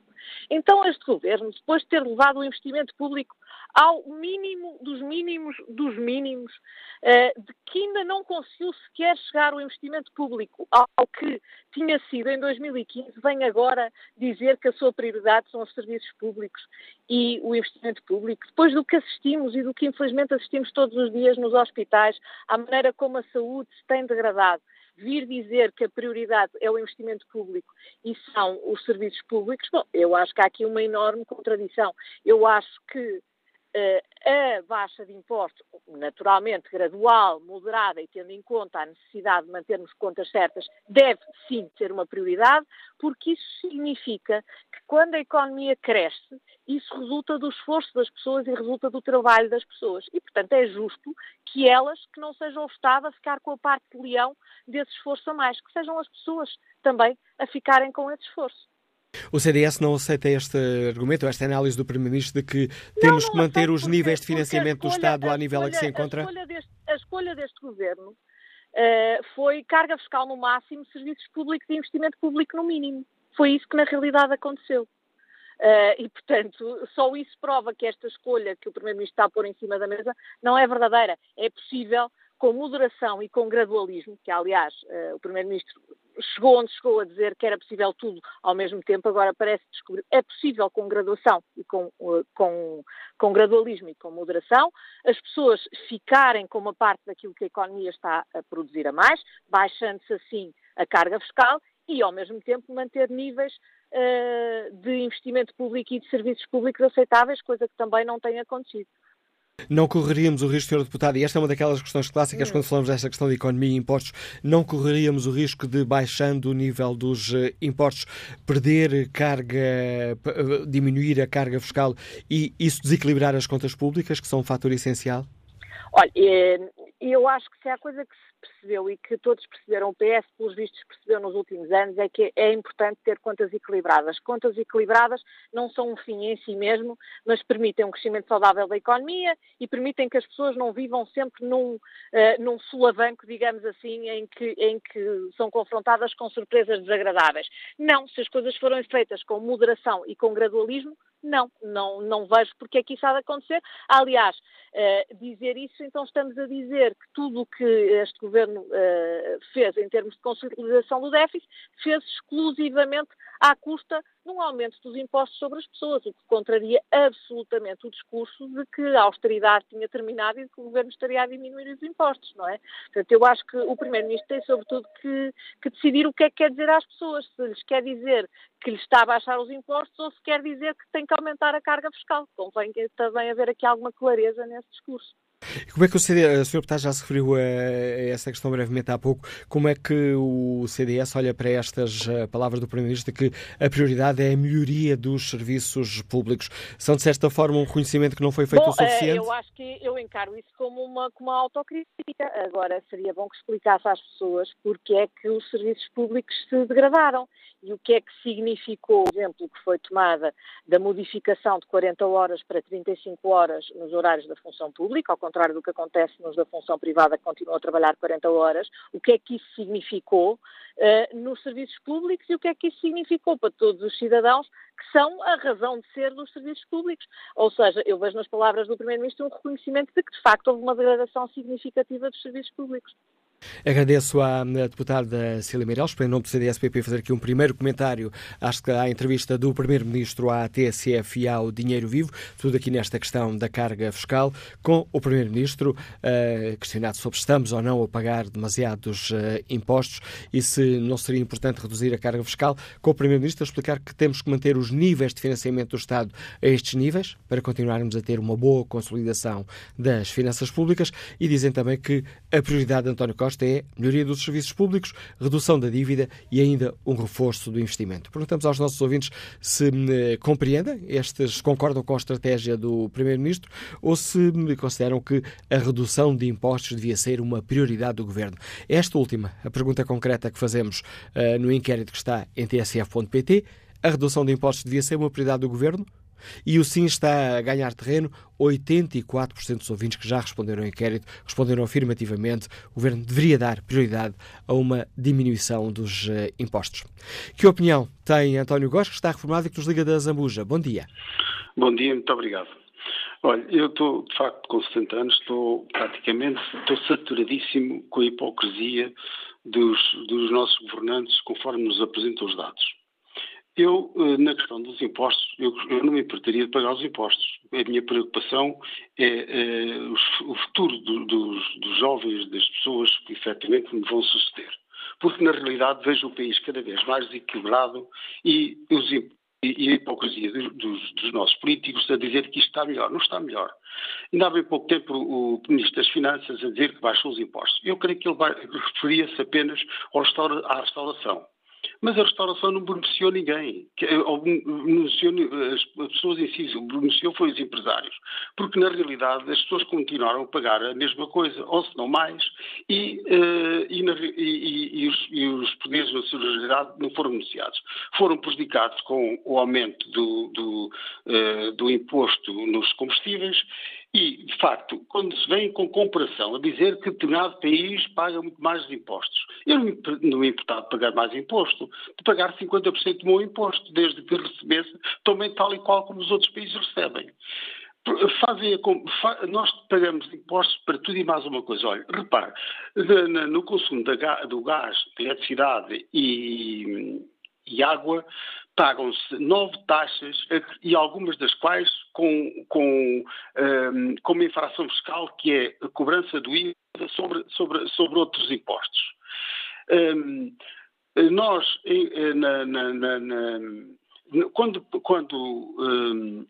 O: então, este governo, depois de ter levado o investimento público ao mínimo dos mínimos dos mínimos, eh, de que ainda não conseguiu sequer chegar o investimento público ao que tinha sido em 2015, vem agora dizer que a sua prioridade são os serviços públicos e o investimento público. Depois do que assistimos e do que infelizmente assistimos todos os dias nos hospitais, à maneira como a saúde se tem degradado vir dizer que a prioridade é o investimento público e são os serviços públicos, bom, eu acho que há aqui uma enorme contradição. Eu acho que a baixa de impostos, naturalmente gradual, moderada e tendo em conta a necessidade de mantermos contas certas, deve sim ser uma prioridade, porque isso significa que quando a economia cresce, isso resulta do esforço das pessoas e resulta do trabalho das pessoas. E, portanto, é justo que elas, que não sejam o Estado a ficar com a parte de leão desse esforço a mais, que sejam as pessoas também a ficarem com esse esforço.
B: O CDS não aceita este argumento, esta análise do Primeiro-Ministro de que temos não, não que manter os níveis de financiamento escolha, do Estado à nível a que se encontra?
O: A escolha deste, a escolha deste governo uh, foi carga fiscal no máximo, serviços públicos e investimento público no mínimo. Foi isso que na realidade aconteceu. Uh, e, portanto, só isso prova que esta escolha que o Primeiro-Ministro está a pôr em cima da mesa não é verdadeira. É possível, com moderação e com gradualismo, que aliás uh, o Primeiro-Ministro chegou onde chegou a dizer que era possível tudo ao mesmo tempo, agora parece descobrir é possível com graduação e com, uh, com, com gradualismo e com moderação, as pessoas ficarem com uma parte daquilo que a economia está a produzir a mais, baixando-se assim a carga fiscal e, ao mesmo tempo, manter níveis uh, de investimento público e de serviços públicos aceitáveis, coisa que também não tem acontecido.
B: Não correríamos o risco, Sr. Deputado, e esta é uma daquelas questões clássicas hum. quando falamos desta questão de economia e impostos, não correríamos o risco de, baixando o nível dos uh, impostos, perder carga, uh, diminuir a carga fiscal e isso desequilibrar as contas públicas, que são um fator essencial?
O: Olha, eu acho que se há coisa que se percebeu e que todos perceberam, o PS, pelos vistos, percebeu nos últimos anos, é que é importante ter contas equilibradas. Contas equilibradas não são um fim em si mesmo, mas permitem um crescimento saudável da economia e permitem que as pessoas não vivam sempre num, uh, num sulavanco, digamos assim, em que, em que são confrontadas com surpresas desagradáveis. Não, se as coisas forem feitas com moderação e com gradualismo, não, não, não vejo porque é que isso há de acontecer. Aliás, uh, dizer isso, então estamos a dizer que tudo o que este governo uh, fez em termos de consolidação do déficit, fez exclusivamente à custa de um aumento dos impostos sobre as pessoas, o que contraria absolutamente o discurso de que a austeridade tinha terminado e de que o governo estaria a diminuir os impostos, não é? Portanto, eu acho que o Primeiro-Ministro tem, sobretudo, que, que, decidir o que é que quer dizer às pessoas, se lhes quer dizer que lhes está a baixar os impostos ou se quer dizer que tem que aumentar a carga fiscal. Convém também haver aqui alguma clareza nesse discurso.
B: Como é que o CDS, o Sr. Já se referiu a essa questão brevemente há pouco, como é que o CDS olha para estas eh, palavras do Primeiro-Ministro que a prioridade é a melhoria dos serviços públicos? São, de certa forma, um reconhecimento que não foi feito
O: bom,
B: o suficiente?
O: Eu acho que eu encaro isso como uma, como uma autocrítica. Agora, seria bom que explicasse às pessoas porque é que os serviços públicos se degradaram e o que é que significou, por exemplo, que foi tomada da modificação de 40 horas para 35 horas nos horários da função pública, ao contrário do que acontece nos da função privada, que continuam a trabalhar 40 horas, o que é que isso significou uh, nos serviços públicos e o que é que isso significou para todos os cidadãos que são a razão de ser dos serviços públicos. Ou seja, eu vejo nas palavras do Primeiro-Ministro um reconhecimento de que, de facto, houve uma degradação significativa dos serviços públicos.
B: Agradeço à deputada Cília Meireles, em nome do CDS-PP, fazer aqui um primeiro comentário acho que à entrevista do Primeiro-Ministro à TSF e ao Dinheiro Vivo, tudo aqui nesta questão da carga fiscal, com o Primeiro-Ministro uh, questionado sobre se estamos ou não a pagar demasiados uh, impostos e se não seria importante reduzir a carga fiscal, com o Primeiro-Ministro a explicar que temos que manter os níveis de financiamento do Estado a estes níveis, para continuarmos a ter uma boa consolidação das finanças públicas, e dizem também que a prioridade de António Costa É melhoria dos serviços públicos, redução da dívida e ainda um reforço do investimento. Perguntamos aos nossos ouvintes se eh, compreendem, estes concordam com a estratégia do Primeiro-Ministro ou se consideram que a redução de impostos devia ser uma prioridade do Governo. Esta última, a pergunta concreta que fazemos uh, no inquérito que está em tsf.pt, a redução de impostos devia ser uma prioridade do Governo? E o sim está a ganhar terreno. 84% dos ouvintes que já responderam ao inquérito responderam afirmativamente. O governo deveria dar prioridade a uma diminuição dos uh, impostos. Que opinião tem António Góes, que está reformado e que nos liga da Zambuja? Bom dia.
P: Bom dia, muito obrigado. Olha, eu estou, de facto, com 70 anos, estou praticamente, estou saturadíssimo com a hipocrisia dos, dos nossos governantes, conforme nos apresentam os dados. Eu, eh, na questão dos impostos, eu, eu, não me importaria de pagar os impostos. A minha preocupação é, é o, futuro do, dos, dos, jovens, das pessoas que efetivamente me vão suceder. Porque, na realidade, vejo o país cada vez mais desequilibrado e, os, e a hipocrisia dos, dos, nossos políticos a dizer que isto está melhor. Não está melhor. Ainda há bem pouco tempo o Ministro das Finanças a dizer que baixou os impostos. Eu creio que ele referia-se apenas à restauração. Mas a restauração não beneficiou ninguém. Ou beneficiou as pessoas em si, o beneficiou foi os empresários. Porque, na realidade, as pessoas continuaram a pagar a mesma coisa, ou se não mais, e, uh, e, e, e, os, os poderes da solidariedade não foram beneficiados. Foram prejudicados com o aumento do, do, do imposto nos combustíveis e, de facto, quando se vem com comparação a dizer que determinado país paga muito mais de impostos, eu não me importava de pagar mais imposto, de pagar 50% do meu imposto, desde que recebesse também tal e qual como os outros países recebem. Fazem, nós pagamos impostos para tudo e mais uma coisa. Olha, repare, no consumo do gás, eletricidade e, e água, pagam-se nove taxas e algumas das quais com, com, um, com uma infração fiscal que é a cobrança do IVA sobre, sobre, sobre outros impostos. Um, nós, na, na, na, quando, quando um,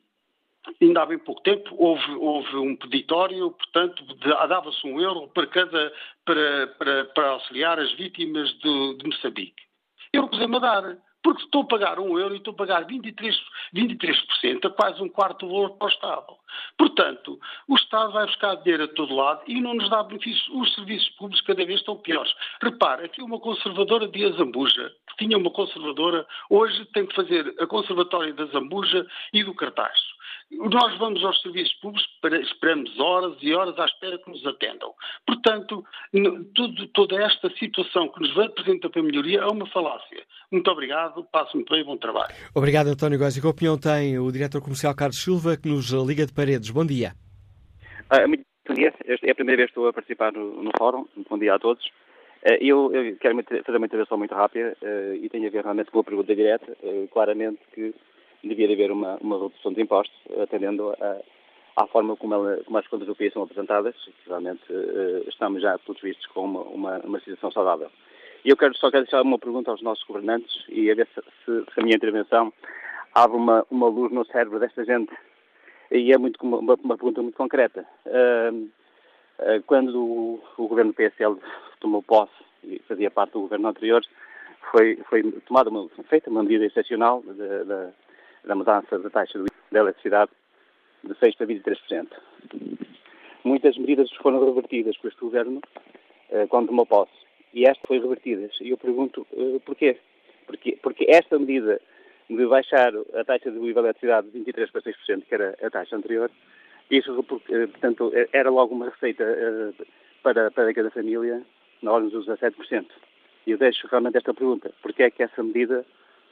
P: ainda há bem pouco tempo houve, houve um peditório, portanto, dava-se um euro para cada para, para, para auxiliar as vítimas de, de Moçambique. Eu recusei-me a dar porque estou a pagar um euro e estou a pagar 23%, 23% a quase um quarto do valor para o Estado. Portanto, o Estado vai buscar dinheiro a todo lado e não nos dá benefícios. Os serviços públicos cada vez estão piores. Repare, aqui uma conservadora de Azambuja, que tinha uma conservadora, hoje tem que fazer a conservatória da Zambuja e do Cartaxo. Nós vamos aos serviços públicos, esperamos horas e horas à espera que nos atendam. Portanto, tudo, toda esta situação que nos vai apresentar para a melhoria é uma falácia. Muito obrigado, passo muito bem e bom trabalho.
B: Obrigado, António Góes. E que opinião tem o diretor comercial Carlos Silva, que nos liga de paredes? Bom dia.
Q: Ah, muito bom dia. É a primeira vez que estou a participar no, no fórum. Bom dia a todos. Ah, eu, eu, quero fazer uma intervenção muito rápida uh, e tem a ver realmente com a pergunta direta. Uh, claramente que devia haver uma, uma redução de impostos, atendendo a, à forma como, ela, como as contas do país são apresentadas, que realmente uh, estamos já, todos vistos, com uma, uma, uma situação saudável. E eu quero, só quero deixar uma pergunta aos nossos governantes e a ver se, se, se a minha intervenção abre uma, uma luz no cérebro desta gente. E é muito, uma, uma pergunta muito concreta. Uh, uh, quando o, o, governo PSL tomou posse e fazia parte do governo anterior, foi, foi tomada uma, feita uma medida excepcional da mudança da taxa da eletricidade de 6% para 23%. Muitas medidas foram revertidas por este governo eh, quando tomou posse. E esta foi revertida. E eu pergunto eh, porquê? Porque, porque esta medida de baixar a taxa de eletricidade de 23% para 6%, que era a taxa anterior, isso, eh, portanto, era logo uma receita para, para cada família na ordem dos 17%. E eu deixo realmente esta pergunta. Porquê é que essa medida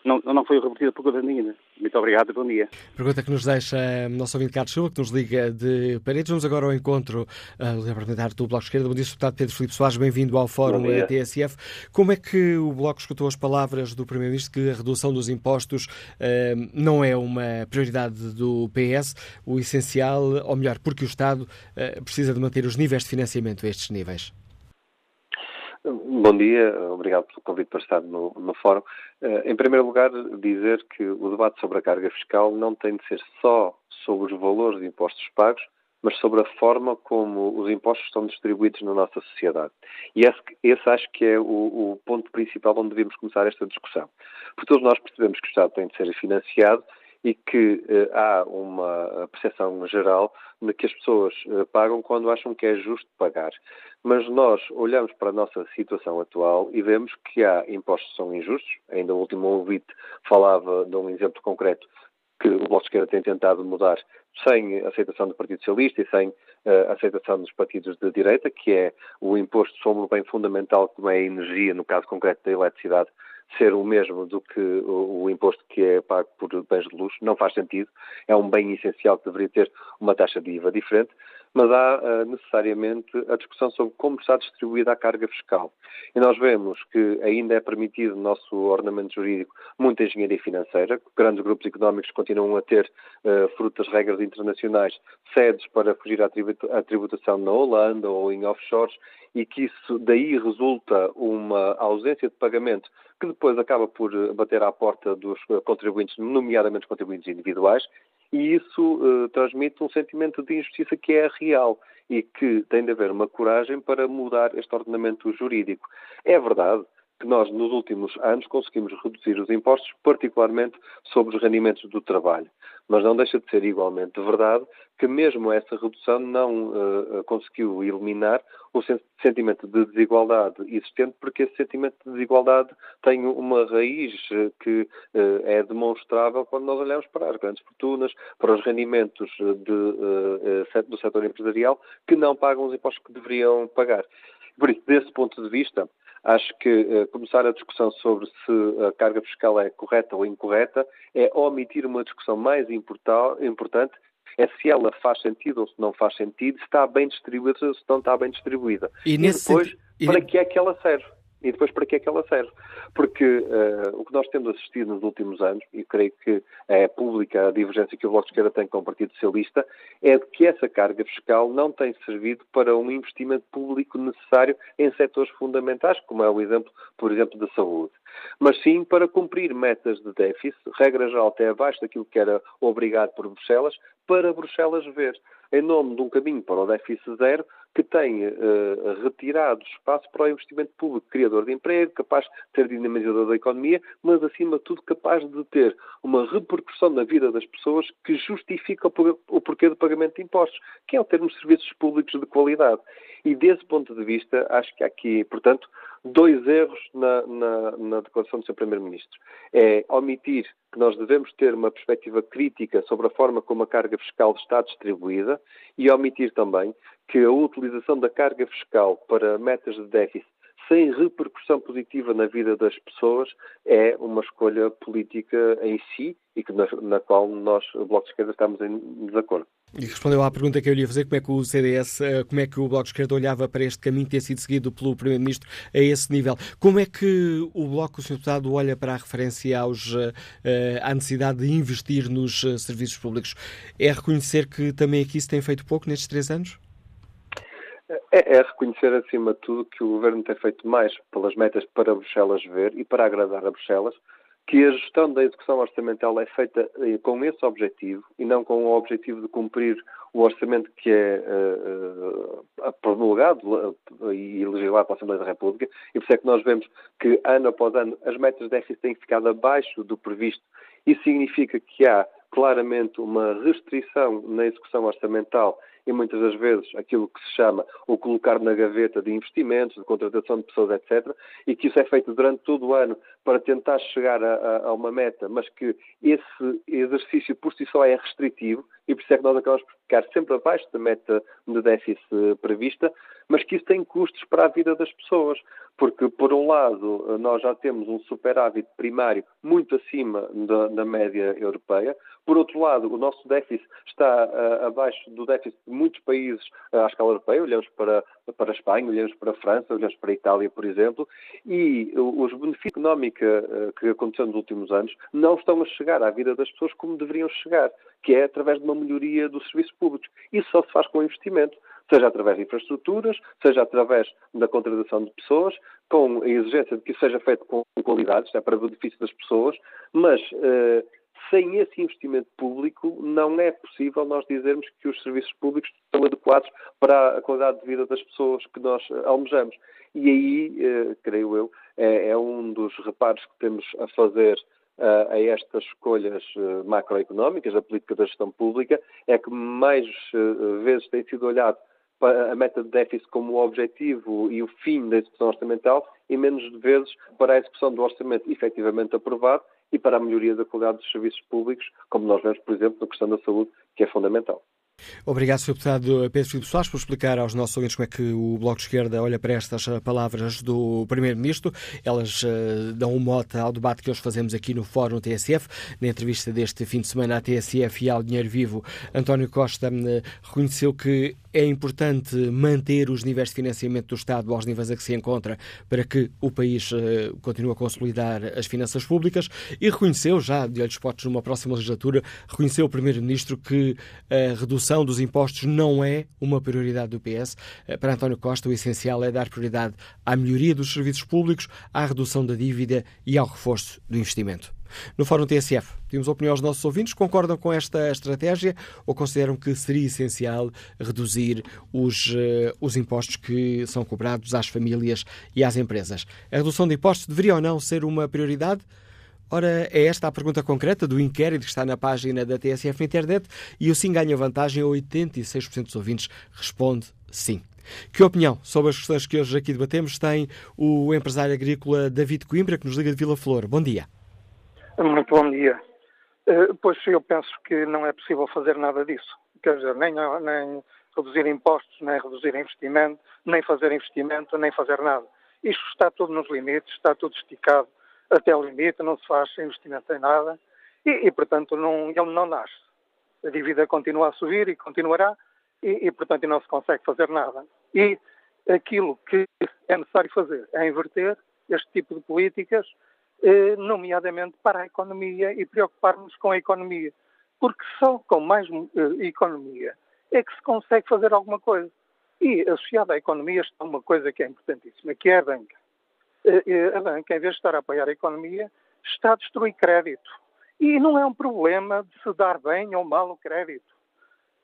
Q: não, não foi revertida por governo ainda. Muito obrigado bom dia.
B: Pergunta que nos deixa o nosso ouvinte Carlos Silva, que nos liga de Paredes. Vamos agora ao encontro uh, do parlamentar do Bloco Esquerda. Bom dia, deputado Pedro Filipe Soares, bem-vindo ao Fórum TSF. Como é que o Bloco escutou as palavras do Primeiro-Ministro que a redução dos impostos uh, não é uma prioridade do PS, o essencial, ou melhor, porque o Estado uh, precisa de manter os níveis de financiamento a estes níveis?
R: Bom dia, obrigado pelo convite para estar no, no fórum. Eh, em primeiro lugar, dizer que o debate sobre a carga fiscal não tem de ser só sobre os valores de impostos pagos, mas sobre a forma como os impostos estão distribuídos na nossa sociedade. E esse, esse acho que é o, o, ponto principal onde devemos começar esta discussão. Porque todos nós percebemos que o Estado tem de ser financiado e que eh, há uma percepção geral de que as pessoas eh, pagam quando acham que é justo pagar. Mas nós olhamos para a nossa situação atual e vemos que há impostos que são injustos. Ainda o último ouvinte falava de um exemplo concreto que o Bloco de Esquerda tem tentado mudar sem aceitação do Partido Socialista e sem uh, aceitação dos partidos de direita, que é o imposto sobre o bem fundamental como é a energia, no caso concreto da eletricidade, ser o mesmo do que o, o, imposto que é pago por bens de luxo. Não faz sentido. É um bem essencial que deveria ter uma taxa de IVA diferente mas há uh, necessariamente a discussão sobre como está distribuída a carga fiscal. E nós vemos que ainda é permitido no nosso ordenamento jurídico muita engenharia financeira, grandes grupos económicos continuam a ter, uh, fruto das regras internacionais, sedes para fugir à tributação na Holanda ou em offshores, e que isso daí resulta uma ausência de pagamento que depois acaba por bater à porta dos contribuintes, nomeadamente os contribuintes individuais, e isso uh, transmite um sentimento de injustiça que é real e que tem de haver uma coragem para mudar este ordenamento jurídico. É verdade que nós, nos últimos anos, conseguimos reduzir os impostos, particularmente sobre os rendimentos do trabalho. Mas não deixa de ser igualmente verdade que mesmo essa redução não uh, conseguiu eliminar o sentimento de desigualdade existente, porque esse sentimento de desigualdade tem uma raiz que uh, é demonstrável quando nós olhamos para as grandes fortunas, para os rendimentos de, uh, do setor empresarial, que não pagam os impostos que deveriam pagar. Por isso, desse ponto de vista, Acho que uh, começar a discussão sobre se a carga fiscal é correta ou incorreta é omitir uma discussão mais importante é se ela faz sentido ou se não faz sentido, se está bem distribuída ou se não está bem distribuída. E, e depois, sentido... para que é que ela serve? E depois para que é que ela serve? Porque uh, o que nós temos assistido nos últimos anos, e creio que é pública a divergência que o Bloco de Esquerda tem com o Partido Socialista, é de que essa carga fiscal não tem servido para um investimento público necessário em setores fundamentais, como é o exemplo, por exemplo, da saúde. Mas sim para cumprir metas de déficit, regra geral até abaixo daquilo que era obrigado por Bruxelas, para Bruxelas ver, em nome de um caminho para o déficit zero, que tem uh, retirado espaço para o investimento público criador de emprego, capaz de ter dinamizador da economia, mas acima de tudo capaz de ter uma repercussão na vida das pessoas que justifica o porquê do pagamento de impostos, que é o termo de serviços públicos de qualidade. E desse ponto de vista, acho que há aqui, portanto, dois erros na, na, na declaração do Sr. Primeiro-Ministro. É omitir que nós devemos ter uma perspectiva crítica sobre a forma como a carga fiscal está distribuída e omitir também que a utilização da carga fiscal para metas de déficit sem repercussão positiva na vida das pessoas é uma escolha política em si e que na, na qual nós, o Bloco de Esquerda, estamos em desacordo.
B: E respondeu à pergunta que eu lhe ia fazer, como é que o CDS, eh, como é que o Bloco de Esquerda olhava para este caminho ter sido seguido pelo Primeiro-Ministro a esse nível. Como é que o Bloco, o Sr. Deputado, olha para a referência aos, eh, à necessidade de investir nos eh, serviços públicos? É reconhecer que também aqui se tem feito pouco nestes três anos?
R: É, é, reconhecer, acima de tudo, que o Governo tem feito mais pelas metas para Bruxelas ver e para agradar a Bruxelas, que a gestão da execução orçamental é feita eh, com esse objetivo e não com o objetivo de cumprir o orçamento que é uh, promulgado e legislado pela Assembleia da República, e por isso é que nós vemos que, ano após ano, as metas de déficit têm ficado abaixo do previsto. Isso significa que há claramente uma restrição na execução orçamental e muitas das vezes aquilo que se chama o colocar na gaveta de investimentos, de contratação de pessoas, etc., e que isso é feito durante todo o ano para tentar chegar a, a, uma meta, mas que esse exercício por si só é restritivo e por isso é que nós acabamos por ficar sempre abaixo da meta de déficit prevista, mas que isso tem custos para a vida das pessoas, porque, por um lado, nós já temos um superávit primário muito acima da, da média europeia, por outro lado, o nosso déficit está uh, abaixo do déficit de muitos países uh, à escala europeia, olhamos para, para a Espanha, olhamos para a França, olhamos para a Itália, por exemplo, e os benefícios económicos uh, que aconteceram nos últimos anos não estão a chegar à vida das pessoas como deveriam chegar, que é através de uma melhoria dos serviços públicos. Isso só se faz com investimento seja através de infraestruturas, seja através da contratação de pessoas, com a exigência de que isso seja feito com qualidade, isto é para o benefício das pessoas, mas uh, sem esse investimento público não é possível nós dizermos que os serviços públicos estão adequados para a qualidade de vida das pessoas que nós eh, almejamos. E aí, uh, creio eu, é, é, um dos reparos que temos a fazer uh, a estas escolhas macroeconómicas, a política da gestão pública, é que mais vezes tem sido olhado a meta de déficit como o objetivo e o fim da execução orçamental e menos vezes para a execução do orçamento efetivamente aprovado e para a melhoria da qualidade dos serviços públicos, como nós vemos, por exemplo, na questão da saúde, que é fundamental.
B: Obrigado, Sr. Deputado Pedro Filipe Soares, por explicar aos nossos ouvintes como é que o Bloco de Esquerda olha para estas palavras do Primeiro-Ministro. Elas uh, dão um mote ao debate que hoje fazemos aqui no Fórum TSF. Na entrevista deste fim de semana à TSF e ao Dinheiro Vivo, António Costa uh, reconheceu que é importante manter os níveis de financiamento do Estado aos níveis a que se encontra para que o país uh, continue a consolidar as finanças públicas e reconheceu, já de olhos postos numa próxima legislatura, reconheceu o Primeiro-Ministro que a redução redução dos impostos não é uma prioridade do PS. Eh, para António Costa, o essencial é dar prioridade à melhoria dos serviços públicos, à redução da dívida e ao reforço do investimento. No Fórum TSF, temos opinião aos nossos ouvintes. Concordam com esta estratégia ou consideram que seria essencial reduzir os, uh, os impostos que são cobrados às famílias e às empresas? A redução de impostos deveria ou não ser uma prioridade? Ora, é esta a pergunta concreta do inquérito que está na página da TSF internet e o sim ganha vantagem. 86% dos ouvintes responde sim. Que opinião sobre as questões que hoje aqui debatemos tem o empresário agrícola David Coimbra, que nos liga de Vila Flor. Bom dia.
S: Muito bom dia. Eh, pois eu penso que não é possível fazer nada disso. Quer dizer, nem, nem reduzir impostos, nem reduzir investimento, nem fazer investimento, nem fazer nada. Isto está tudo nos limites, está tudo esticado até o limite, não se faz investimento em nada e, e portanto, não, ele não nasce. A dívida continua a subir e continuará e, e, portanto, não se consegue fazer nada. E aquilo que é necessário fazer é inverter este tipo de políticas, eh, nomeadamente para a economia e preocupar-nos com a economia. Porque só com mais eh, economia é que se consegue fazer alguma coisa. E associada à economia está uma coisa que é importantíssima, que é a banca. Eh, a banca, em vez de estar a apoiar a economia, está a destruir crédito. E não é um problema de se dar bem ou mal o crédito.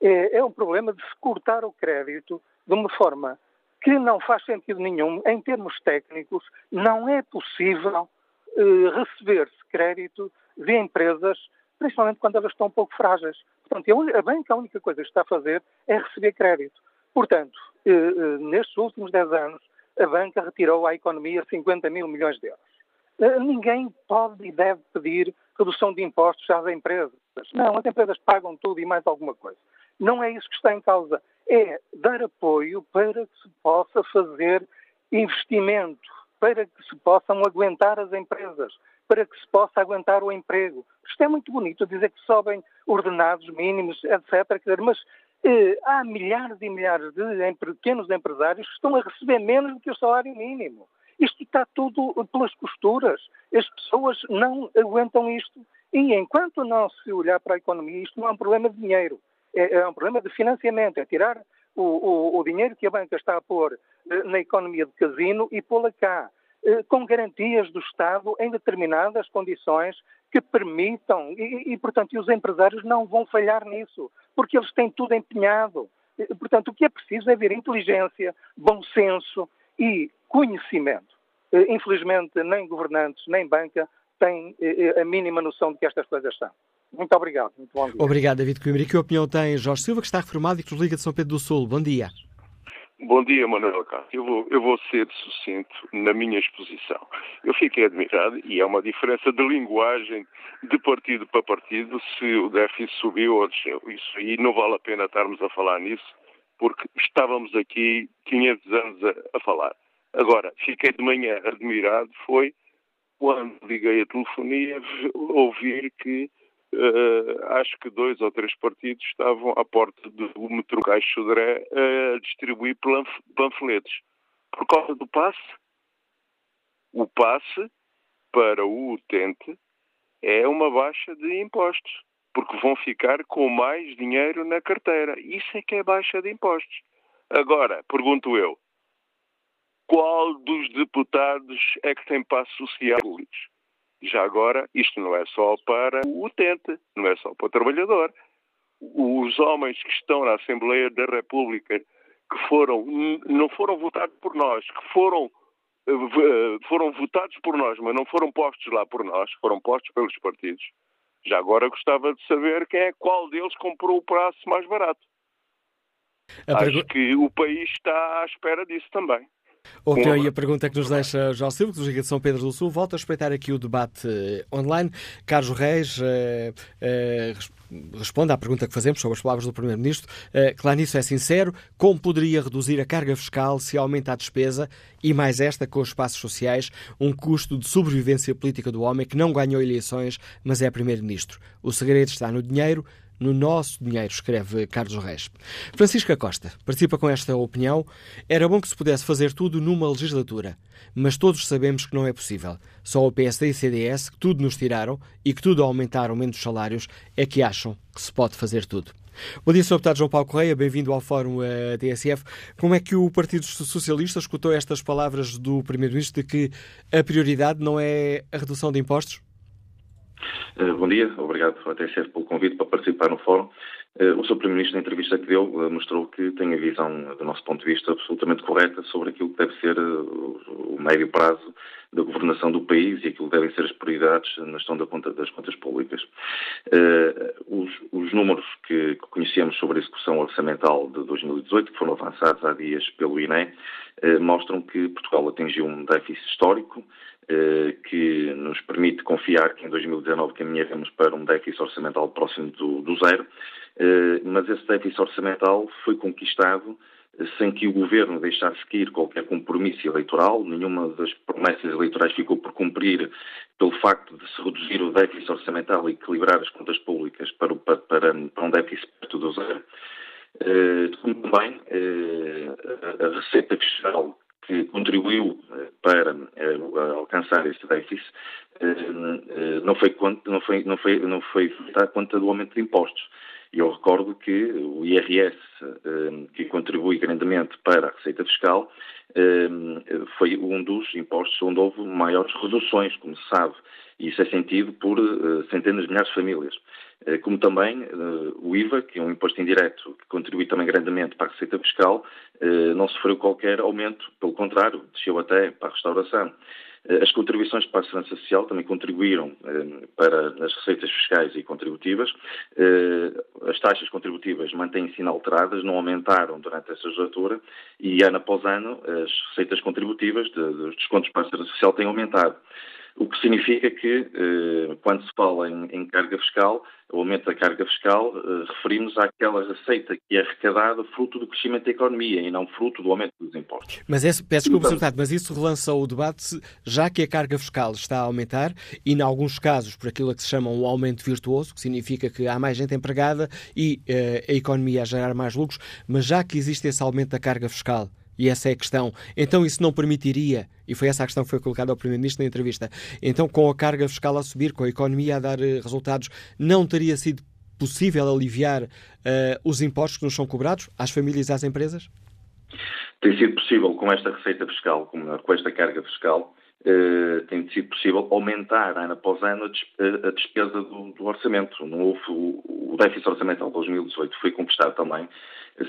S: É, é um problema de se cortar o crédito de uma forma que não faz sentido nenhum. Em termos técnicos, não é possível eh, receber-se crédito de empresas, principalmente quando elas estão um pouco frágeis. Portanto, a banca a única coisa que está a fazer é receber crédito. Portanto, eh, eh, nestes últimos 10 anos, a banca retirou à economia 50 mil milhões de euros. Eh, ninguém pode e deve pedir redução de impostos às empresas. Não, as empresas pagam tudo e mais alguma coisa. Não é isso que está em causa. É dar apoio para que se possa fazer investimento, para que se possam aguentar as empresas, para que se possa aguentar o emprego. Isto é muito bonito dizer que sobem ordenados mínimos, etc. Mas há milhares e milhares de pequenos empresários que estão a receber menos do que o salário mínimo. Isto está tudo pelas costuras. As pessoas não aguentam isto. E enquanto não se olhar para a economia, isto não é um problema de dinheiro, é, é um problema de financiamento, é tirar o, o, o dinheiro que a banca está a pôr eh, na economia de casino e pô-la cá. Eh, com garantias do Estado em determinadas condições que permitam, e, e, portanto, os empresários não vão falhar nisso, porque eles têm tudo empenhado. Portanto, o que é preciso é ver inteligência, bom senso e conhecimento. Eh, infelizmente, nem governantes, nem banca têm eh, a mínima noção de que estas coisas são. Muito obrigado. Muito bom dia.
B: Obrigado, David Coimbra. E que opinião tem Jorge Silva, que está reformado e que nos liga de São Pedro do Sul? Bom dia.
T: Bom dia, Manuel Cássio. Eu vou, eu vou ser sucinto na minha exposição. Eu fiquei admirado, e é uma diferença de linguagem de partido para partido, se o déficit subiu ou desceu. Isso aí não vale a pena estarmos a falar nisso, porque estávamos aqui 500 anos a, a falar. Agora, fiquei de manhã admirado, foi quando liguei a telefonia, ouvir que Uh, acho que dois ou três partidos estavam à porta do metrô Caixo Sodré a distribuir panfletos. Por causa do passe, o passe para o utente é uma baixa de impostos, porque vão ficar com mais dinheiro na carteira. Isso é que é baixa de impostos. Agora, pergunto eu, qual dos deputados é que tem passe social? Já agora, isto não é só para o utente, não é só para o trabalhador. Os homens que estão na Assembleia da República, que foram, não foram votados por nós, que foram, eh, foram votados por nós, mas não foram postos lá por nós, foram postos pelos partidos. Já agora gostava de saber quem é qual deles comprou o prazo mais barato. Acho que o país está à espera disso também.
B: Ok, e a pergunta que nos deixa João Silva, que nos liga de São Pedro do Sul, volta a respeitar aqui o debate eh, online. Carlos Reis eh, eh, responde à pergunta que fazemos sobre as palavras do Primeiro-Ministro. Eh, claro, nisso é sincero. Como poderia reduzir a carga fiscal se aumenta a despesa e mais esta com os espaços sociais, um custo de sobrevivência política do homem que não ganhou eleições, mas é Primeiro-Ministro? O segredo está no dinheiro, no nosso dinheiro, escreve Carlos Reis. Francisca Costa participa com esta opinião. Era bom que se pudesse fazer tudo numa legislatura, mas todos sabemos que não é possível. Só o PSD e CDS, que tudo nos tiraram e que tudo aumentaram menos os salários, é que acham que se pode fazer tudo. Bom dia, Sr. Deputado João Paulo Correia, bem-vindo ao Fórum uh, eh, TSF. Como é que o Partido Socialista escutou estas palavras do Primeiro-Ministro de que a prioridade não é a redução de impostos?
U: Eh, bom dia, obrigado ao TSF pelo convite para participar no fórum. Eh, o Sr. Primeiro-Ministro, na entrevista que deu, eh, mostrou que tem a visão, do nosso ponto de vista, absolutamente correta sobre aquilo que deve ser o médio prazo da governação do país e aquilo que devem ser as prioridades na gestão das contas públicas. Os, os números que conhecemos sobre a execução orçamental de 2018, que foram avançados há dias pelo INE, mostram que Portugal atingiu um déficit histórico, que nos permite confiar que em 2019 caminharemos para um déficit orçamental próximo do, do zero, eh, mas esse déficit orçamental foi conquistado sem que o governo deixasse seguir qualquer compromisso eleitoral. Nenhuma das promessas eleitorais ficou por cumprir pelo facto de se reduzir o déficit orçamental e equilibrar as contas públicas para, para, para um déficit perto do zero. Como também a receita fiscal que contribuiu para alcançar esse déficit não foi, não foi, não foi, não foi à conta do aumento de impostos. Eu recordo que o IRS, que contribui grandemente para a receita fiscal, foi um dos impostos onde houve maiores reduções, como se sabe. E isso é sentido por centenas de milhares de famílias. Como também o IVA, que é um imposto indireto, que contribui também grandemente para a receita fiscal, não sofreu qualquer aumento, pelo contrário, desceu até para a restauração. As contribuições para a Segurança Social também contribuíram eh, para as receitas fiscais e contributivas. Eh, as taxas contributivas mantêm-se inalteradas, não aumentaram durante essa legislatura e ano após ano as receitas contributivas dos descontos para a Segurança Social têm aumentado. O que significa que, eh, quando se fala em, carga fiscal, o aumento da carga fiscal, eh, referimos àquela receita que é arrecadada fruto do crescimento da economia e não fruto do aumento dos impostos.
B: Mas esse, peço desculpa, então, mas isso relança o debate, já que a carga fiscal está a aumentar e, em alguns casos, por aquilo que se chama um aumento virtuoso, que significa que há mais gente empregada e eh, a economia a gerar mais lucros, mas já que existe esse aumento da carga fiscal, e essa é a questão. Então isso não permitiria, e foi essa a questão que foi colocada ao Primeiro-Ministro na entrevista, então com a carga fiscal a subir, com a economia a dar eh, resultados, não teria sido possível aliviar uh, os impostos que nos são cobrados às famílias e às empresas?
U: Tem sido possível com esta receita fiscal, com esta carga fiscal, tem sido possível aumentar ano após ano a despesa do, do orçamento. Não houve, o, o déficit orçamental de 2018 foi conquistado também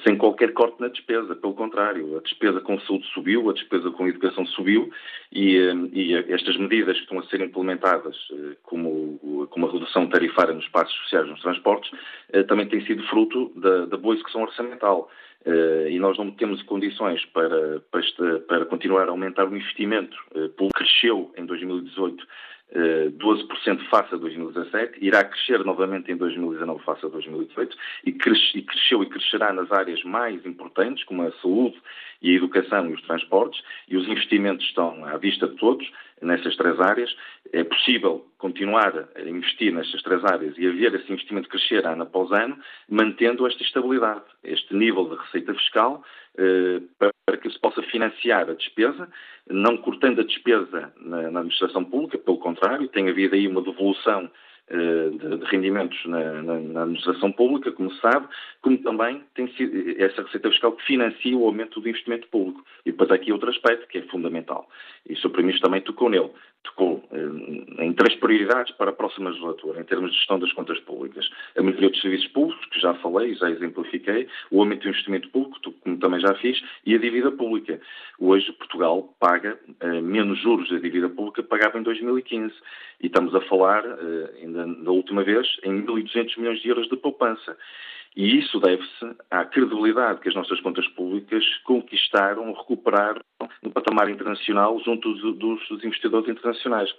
U: sem qualquer corte na despesa. Pelo contrário, a despesa com saúde subiu, a despesa com educação subiu e, eh, e estas medidas que estão a ser implementadas, eh, como, como a redução tarifária nos passos sociais nos transportes, eh, também têm sido fruto da, da boa execução orçamental. E nós não temos condições para, para, para continuar a aumentar o investimento. Uh, cresceu em 2018 12% face a 2017, irá crescer novamente em 2019 face a 2018 e, cresce, e cresceu e crescerá nas áreas mais importantes, como a saúde e a educação e os transportes, e os investimentos estão à vista de todos nessas três áreas. É possível continuar a investir nestas três áreas e haver esse investimento crescer ano após ano, mantendo esta estabilidade, este nível de receita fiscal, eh, para que se possa financiar a despesa, não cortando a despesa na, administração pública, pelo contrário, tem havido aí uma devolução de, de, rendimentos na, na, na, administração pública, como se sabe, como também tem sido essa receita fiscal que financia o aumento do investimento público. E depois há aqui outro aspecto que é fundamental. E o Sr. Primeiro-Ministro também tocou nele. Tocou eh, em três prioridades para a próxima legislatura, em termos de gestão das contas públicas. A melhoria dos serviços públicos, que já falei, já exemplifiquei, o aumento do investimento público, como também já fiz, e a dívida pública. Hoje Portugal paga eh, menos juros da dívida pública que pagava em 2015. E estamos a falar, ainda da última vez, em 1.200 milhões de euros de poupança. E isso deve-se à credibilidade que as nossas contas públicas conquistaram, recuperaram no patamar internacional junto dos, dos, investidores internacionais.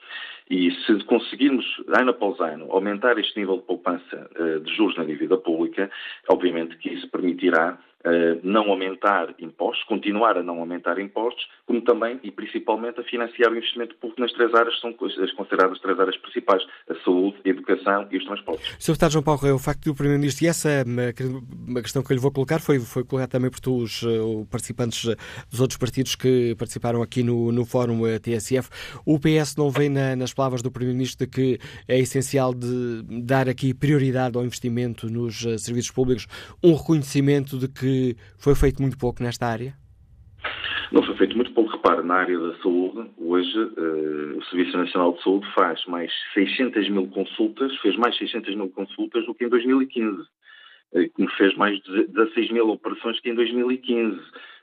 U: E se conseguirmos, ano após ano, aumentar este nível de poupança uh, de juros na dívida pública, obviamente que isso permitirá uh, não aumentar impostos, continuar a não aumentar impostos, como também e principalmente a financiar o investimento público nas três áreas, são as consideradas três áreas principais, a saúde, a educação e os transportes.
B: Sr. Deputado João Paulo o facto do Primeiro-Ministro, e essa é uma questão que eu lhe vou colocar, foi, foi colocada também por todos os eh, participantes eh, dos outros partidos que participaram aqui no, no Fórum TSF. O PS não vem na, nas palavras do Primeiro-Ministro de que é essencial de dar aqui prioridade ao investimento nos serviços públicos, um reconhecimento de que foi feito muito pouco nesta área?
U: Não foi feito muito pouco. Repare, na área da saúde, hoje uh, o Serviço Nacional de Saúde faz mais 600 mil consultas, fez mais 600 mil consultas do que em 2015, uh, como fez mais de 16 mil operações que em 2015.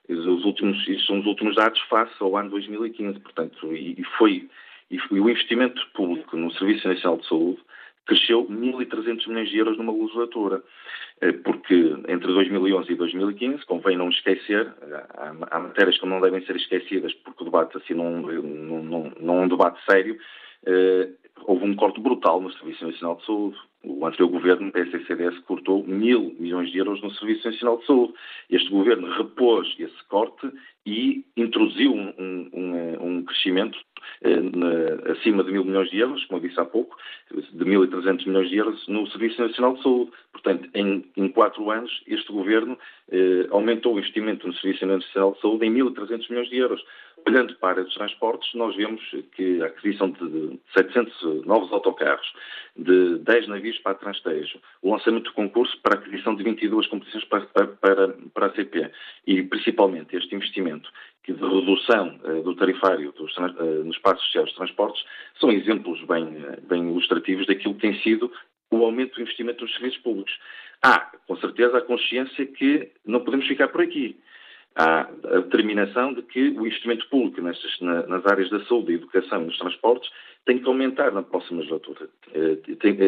U: Os últimos, estes são os últimos dados face ao ano 2015, portanto, e, e foi e, e o investimento público no Serviço Nacional de Saúde cresceu 1.300 milhões de euros numa legislatura. Eh, porque entre 2011 e 2015, convém não esquecer, há, há matérias que não devem ser esquecidas porque o debate assim não, não, não, não é um debate sério, eh, houve um corte brutal no Serviço Nacional de Saúde, O anterior governo, PSCDS, cortou mil milhões de euros no Serviço Nacional de Saúde. Este governo repôs esse corte e introduziu um, um, um crescimento eh, na, acima de mil milhões de euros, como eu disse há pouco, de 1.300 milhões de euros no Serviço Nacional de Saúde. Portanto, em, em quatro anos, este governo eh, aumentou o investimento no Serviço Nacional de Saúde em 1.300 milhões de euros. Olhando para os transportes, nós vemos que a aquisição de 700 novos autocarros, de 10 navios para Transtejo, o lançamento de concurso para a aquisição de 22 competições para, para, para a CP e, principalmente, este investimento que de redução uh, do tarifário dos, uh, no espaço social dos transportes são exemplos bem, uh, bem ilustrativos daquilo que tem sido o aumento do investimento nos serviços públicos. Há, com certeza, a consciência que não podemos ficar por aqui há a determinação de que o investimento público nestas, nas áreas da saúde, da educação e dos transportes tem que aumentar na próxima legislatura. Eh,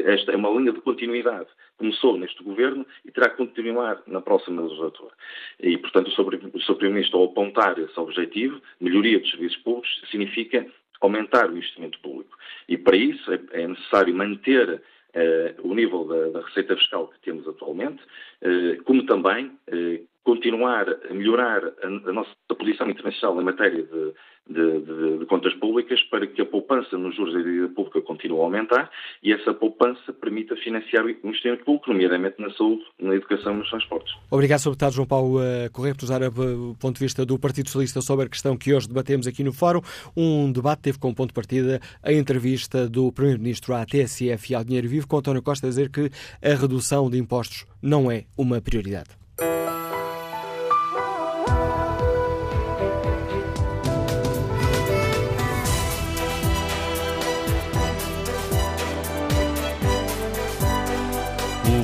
U: esta é uma linha de continuidade. Começou neste governo e terá que continuar na próxima legislatura. E, portanto, o Sr. Primeiro-Ministro, ao apontar esse objetivo, melhoria dos serviços públicos, significa aumentar o investimento público. E, para isso, é, é necessário manter Uh, o nível da, da, receita fiscal que temos atualmente, uh, como também uh, continuar a melhorar a, a nossa posição internacional em matéria de, de, de, de, contas públicas para que a poupança nos juros da dívida pública continue a aumentar e essa poupança permita financiar o investimento público, nomeadamente na saúde, na educação e nos transportes.
B: Obrigado, Sr. Deputado João Paulo Correia, por usar o ponto de vista do Partido Socialista sobre a questão que hoje debatemos aqui no Fórum. Um debate teve como ponto de partida a entrevista do Primeiro-Ministro à TSF e ao Dinheiro Vivo, com António Costa a dizer que a redução de impostos não é uma prioridade.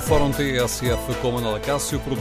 K: Fórum TSF com Manuela Cássio, produção